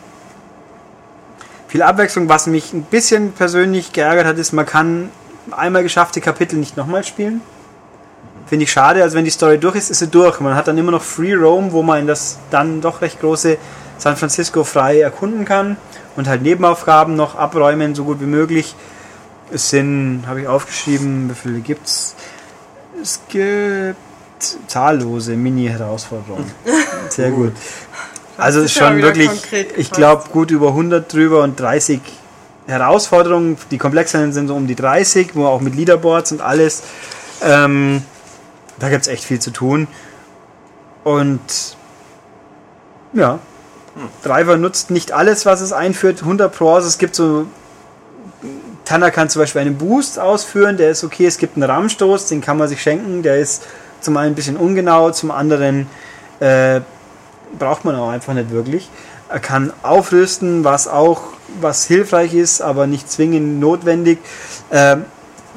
Viel Abwechslung, was mich ein bisschen persönlich geärgert hat, ist, man kann einmal geschaffte Kapitel nicht nochmal spielen. Finde ich schade, also wenn die Story durch ist, ist sie durch. Man hat dann immer noch Free Roam, wo man in das dann doch recht große San Francisco frei erkunden kann und halt Nebenaufgaben noch abräumen, so gut wie möglich. Es sind, habe ich aufgeschrieben, wie viele gibt's? Es gibt zahllose Mini-Herausforderungen. Sehr gut. Also es ist schon wirklich, ich glaube, gut über 100 drüber und 30 Herausforderungen. Die komplexeren sind so um die 30, wo auch mit Leaderboards und alles. Ähm, da gibt es echt viel zu tun. Und ja, Driver nutzt nicht alles, was es einführt, 100 Pro. Also es gibt so, Tanner kann zum Beispiel einen Boost ausführen, der ist okay. Es gibt einen Rammstoß, den kann man sich schenken. Der ist zum einen ein bisschen ungenau, zum anderen äh, braucht man auch einfach nicht wirklich. Er kann aufrüsten, was auch was hilfreich ist, aber nicht zwingend notwendig. Ähm,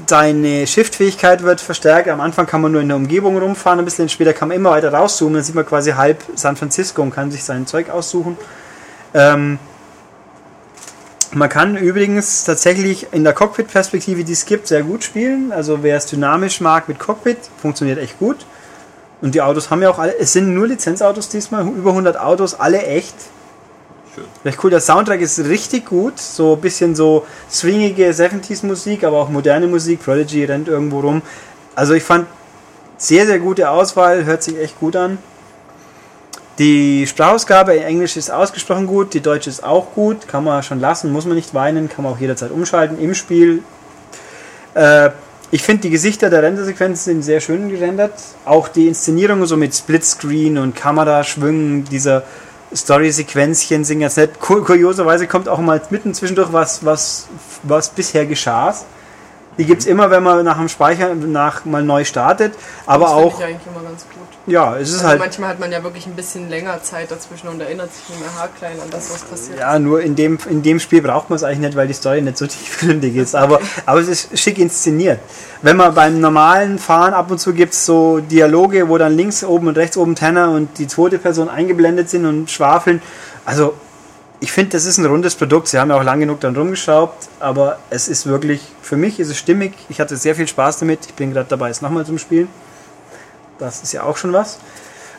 seine Shift-Fähigkeit wird verstärkt. Am Anfang kann man nur in der Umgebung rumfahren, ein bisschen später kann man immer weiter rauszoomen. Dann sieht man quasi halb San Francisco und kann sich sein Zeug aussuchen. Ähm, man kann übrigens tatsächlich in der Cockpit-Perspektive, die es gibt, sehr gut spielen. Also wer es dynamisch mag mit Cockpit, funktioniert echt gut. Und die Autos haben ja auch alle, es sind nur Lizenzautos diesmal, über 100 Autos, alle echt. Recht cool, der Soundtrack ist richtig gut, so ein bisschen so swingige 70s Musik, aber auch moderne Musik, Prodigy rennt irgendwo rum. Also ich fand sehr, sehr gute Auswahl, hört sich echt gut an. Die Sprachausgabe in Englisch ist ausgesprochen gut, die Deutsche ist auch gut, kann man schon lassen, muss man nicht weinen, kann man auch jederzeit umschalten im Spiel. Äh, ich finde die Gesichter der Rendersequenzen sind sehr schön gerendert. Auch die Inszenierung so mit Splitscreen und Kameraschwüngen dieser Story-Sequenzchen sind ganz nett. Kur kurioserweise kommt auch mal mitten zwischendurch was, was, was bisher geschah. Die gibt es immer, wenn man nach dem Speicher nach mal neu startet. Aber das auch, ich eigentlich immer ganz gut. ja, es ist Also halt. manchmal hat man ja wirklich ein bisschen länger Zeit dazwischen und erinnert sich nicht mehr haarklein an das, was passiert. Ja, nur in dem, in dem Spiel braucht man es eigentlich nicht, weil die Story nicht so tiefgründig ist. Aber, aber es ist schick inszeniert. Wenn man beim normalen Fahren ab und zu gibt es so Dialoge, wo dann links oben und rechts oben Tanner und die zweite Person eingeblendet sind und schwafeln. Also, ich finde, das ist ein rundes Produkt. Sie haben ja auch lang genug dann rumgeschraubt, aber es ist wirklich, für mich ist es stimmig. Ich hatte sehr viel Spaß damit. Ich bin gerade dabei, es nochmal zum Spielen. Das ist ja auch schon was.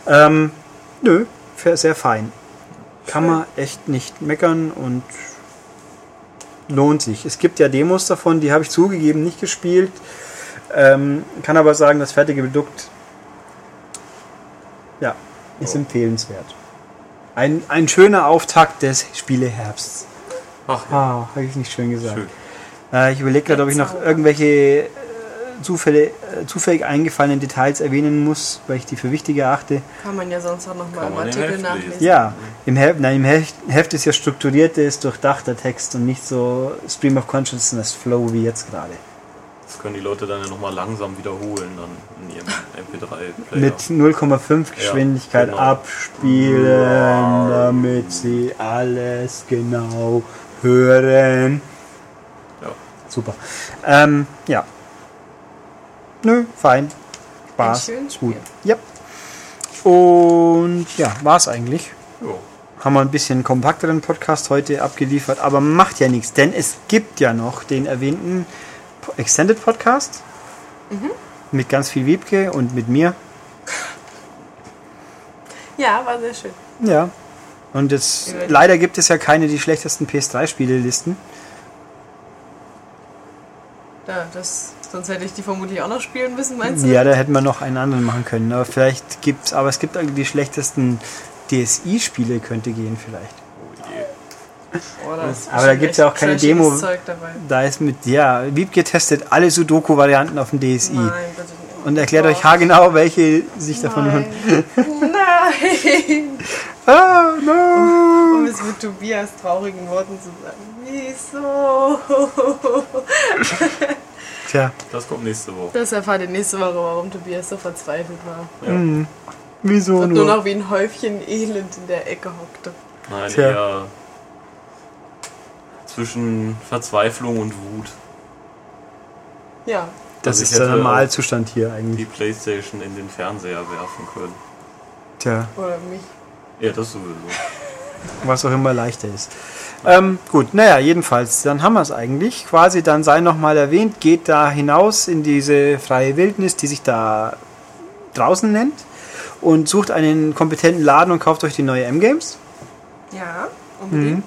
Ähm, nö, sehr fein. Kann man echt nicht meckern und lohnt sich. Es gibt ja Demos davon, die habe ich zugegeben nicht gespielt. Ähm, kann aber sagen, das fertige Produkt ja, ist Oh. empfehlenswert. Ein, ein schöner Auftakt des Spieleherbsts. Ach ja, Ah, habe ich nicht schön gesagt. schön. Äh, ich überlege gerade, ob ich noch irgendwelche äh, Zufälle, äh, zufällig eingefallenen Details erwähnen muss, weil ich die für wichtig erachte. Kann man ja sonst auch nochmal im Artikel Heft nachlesen. lesen. Ja, im Heft, nein, im Heft, Heft ist ja strukturiertes, durchdachter Text und nicht so Stream of Consciousness Flow wie jetzt gerade. Das können die Leute dann ja nochmal langsam wiederholen dann in ihrem MP3-Player. Mit 0,5 Geschwindigkeit genau. abspielen, damit sie alles genau hören. Super. Ähm, ja. Nö, fein. Spaß. Ein gut. Ja. Und ja, war's eigentlich. Jo. Haben wir ein bisschen kompakteren Podcast heute abgeliefert, aber macht ja nichts, denn es gibt ja noch den erwähnten Extended Podcast mit ganz viel Wiebke und mit mir. Ja, war sehr schön. Ja. Und jetzt, Ja. leider gibt es ja keine die schlechtesten PS3-Spiele-Listen. Ja, das, sonst hätte ich die vermutlich auch noch spielen müssen, meinst du? Ja, da hätten wir noch einen anderen machen können. Aber vielleicht gibt's, aber es gibt die schlechtesten DSI-Spiele, könnte gehen vielleicht. Oh. Oh, da Aber da bestimmt gibt's ja auch keine Demo. Da ist mit, ja, Wiebke testet alle Sudoku-Varianten auf dem DSI. Nein. Und erklärt Oh. euch haargenau, welche sich davon Nein. Nein. Ah, no! Um es mit Tobias traurigen Worten zu sagen. Wieso? Tja, Das kommt nächste Woche. Das erfahrt ihr nächste Woche, warum Tobias so verzweifelt war. Ja. hm, wieso Und nur nur? noch wie ein Häufchen Elend in der Ecke hockte. Nein, Tja. eher zwischen Verzweiflung und Wut. Ja, Das Also ist der Normalzustand hier Die eigentlich. Playstation in den Fernseher werfen können. Tja, oder mich. Ja, das sowieso. was auch immer leichter ist. Ähm, gut, naja, jedenfalls, dann haben wir es eigentlich. Quasi, dann sei nochmal erwähnt, geht da hinaus in diese freie Wildnis, die sich da draußen nennt und sucht einen kompetenten Laden und kauft euch die neue M-Games. Ja, unbedingt.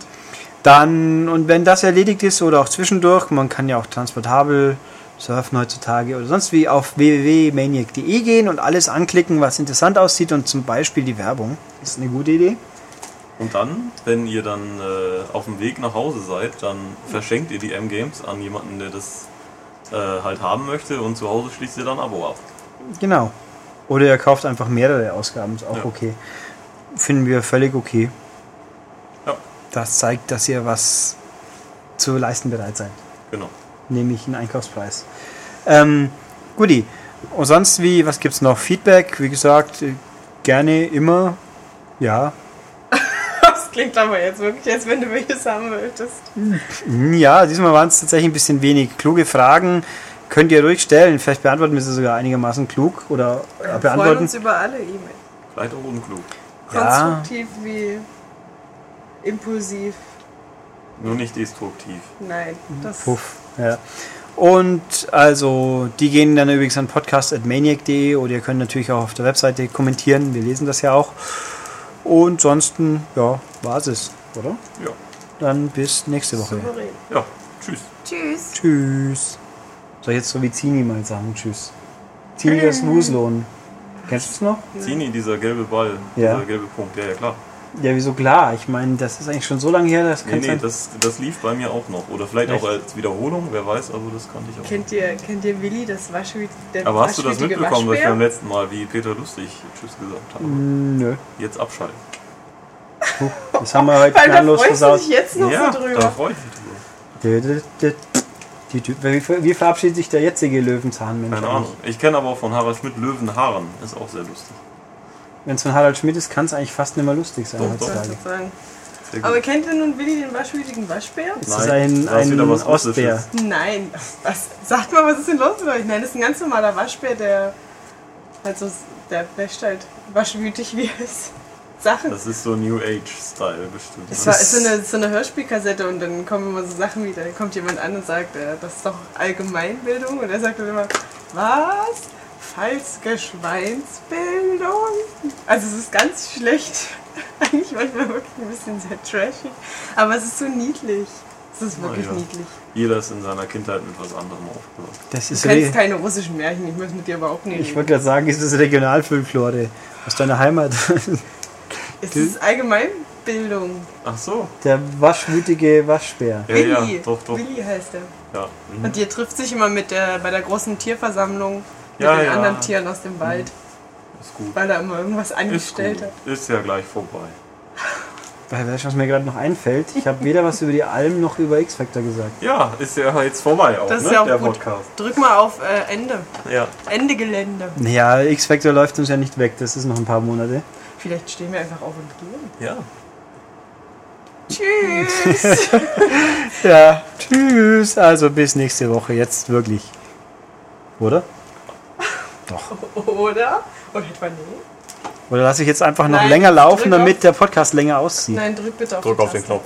Dann, und wenn das erledigt ist oder auch zwischendurch, man kann ja auch transportabel surfen heutzutage oder sonst wie auf www.maniac.de gehen und alles anklicken, was interessant aussieht und zum Beispiel die Werbung. Das ist eine gute Idee. Und dann, wenn ihr dann äh, auf dem Weg nach Hause seid, dann verschenkt ihr die M-Games an jemanden, der das äh, halt haben möchte und zu Hause schließt ihr dann ein Abo ab. Genau. Oder ihr kauft einfach mehrere Ausgaben, ist auch Ja. okay. Finden wir völlig okay. Ja, Das zeigt, dass ihr was zu leisten bereit seid. genau. Nämlich einen Einkaufspreis. Ähm, Guti. Und sonst wie, was gibt's noch? Feedback, wie gesagt, gerne immer. Ja. Das klingt aber jetzt wirklich, als wenn du welches haben wolltest. Hm, Ja, diesmal waren es tatsächlich ein bisschen wenig. Kluge Fragen könnt ihr ruhig stellen. Vielleicht beantworten wir sie sogar einigermaßen klug oder Wir freuen beantworten. uns über alle E-Mails. Vielleicht auch unklug. Ja. Konstruktiv wie impulsiv. Nur nicht destruktiv. Nein, das Puff, ja. Und also, die gehen dann übrigens an podcast.maniac.de oder ihr könnt natürlich auch auf der Webseite kommentieren. Wir lesen das ja auch. Und sonst, ja, war es, oder? Ja. Dann bis nächste Woche. souverän. Ja, tschüss. Tschüss. Tschüss. Soll ich jetzt so wie Zini mal sagen? Tschüss. Zini das Wuselon. Kennst du es noch? Zini, dieser gelbe Ball, Ja. dieser gelbe Punkt, ja, ja klar. Ja, wieso klar? Ich meine, das ist eigentlich schon so lange her, das Nee, kann nee, das, das lief bei mir auch noch. Oder vielleicht Echt? auch als Wiederholung, wer weiß, also das kannte ich auch. Kennt ihr, kennt ihr Willi, das Waschhüt, der Aber hast du das mitbekommen, dass ich Waschbär? beim letzten Mal, wie Peter Lustig Tschüss gesagt habe? Hm, Nö. Jetzt abschalten. Das haben wir heute Weil da planlos versaut. dich jetzt noch ja, so da drüber. freue ich mich drüber. Die Typ- Wie, wie verabschiedet sich der jetzige Löwenzahnmensch? Keine Ahnung. Ich kenne aber auch von Harald Schmidt Löwenhaaren. Ist auch sehr lustig. Wenn es von Harald Schmidt ist, kann es eigentlich fast nicht mehr lustig sein Doch, doch. heutzutage. Gut. Aber kennt ihr nun Willi den waschhütigen Waschbär? Ist Nein, das ein, ein wieder was Ostbär? Russisches. Nein. Was? Sagt mal, was ist denn los mit euch? Nein, das ist ein ganz normaler Waschbär, der halt so, der wäscht halt waschwütig wie es Sachen. Das ist so New Age-Style bestimmt. Es war ist so eine, so eine Hörspielkassette und dann kommen immer so Sachen wieder. Dann kommt jemand an und sagt, äh, das ist doch Allgemeinbildung. Und er sagt dann immer, was? Falske Schweinsbildung? Also es ist ganz schlecht. Eigentlich manchmal wirklich ein bisschen sehr trashig. Aber es ist so niedlich. Es ist wirklich ja. niedlich. Jeder ist in seiner Kindheit mit was anderem aufgewachsen. Das Du ist kennst re keine russischen Märchen, ich muss mit dir aber auch nicht. ich wollte gerade sagen, ist das Regionalfolklore aus deiner Heimat. Es ist Allgemeinbildung. Ach so. Der waschwütige Waschbär. Ja, Willi. ja, doch, doch. Willi heißt er. Ja. Mhm. Und ihr trifft sich immer mit der, bei der großen Tierversammlung mit Ja, den ja. anderen Tieren aus dem Wald, Ist gut. weil er immer irgendwas Ist angestellt hat. gut. Ist ja gleich vorbei. Weil weißt du, was mir gerade noch einfällt? Ich habe weder was über die Alm noch über X-Factor gesagt. Ja, ist ja jetzt vorbei auch, Das ist ne? ja auch der gut. Podcast. Drück mal auf äh, Ende. Ja. Ende Gelände. Ja, X-Factor läuft uns ja nicht weg, das ist noch ein paar Monate. Vielleicht stehen wir einfach auf und gehen. Ja. Tschüss. Ja, tschüss. Also bis nächste Woche. Jetzt wirklich. Oder? Doch. Oder? Oder etwa nee? Oder lasse ich jetzt einfach noch Nein, länger laufen, damit der Podcast länger aussieht? Nein, drück bitte auf, drück den, auf den Knopf.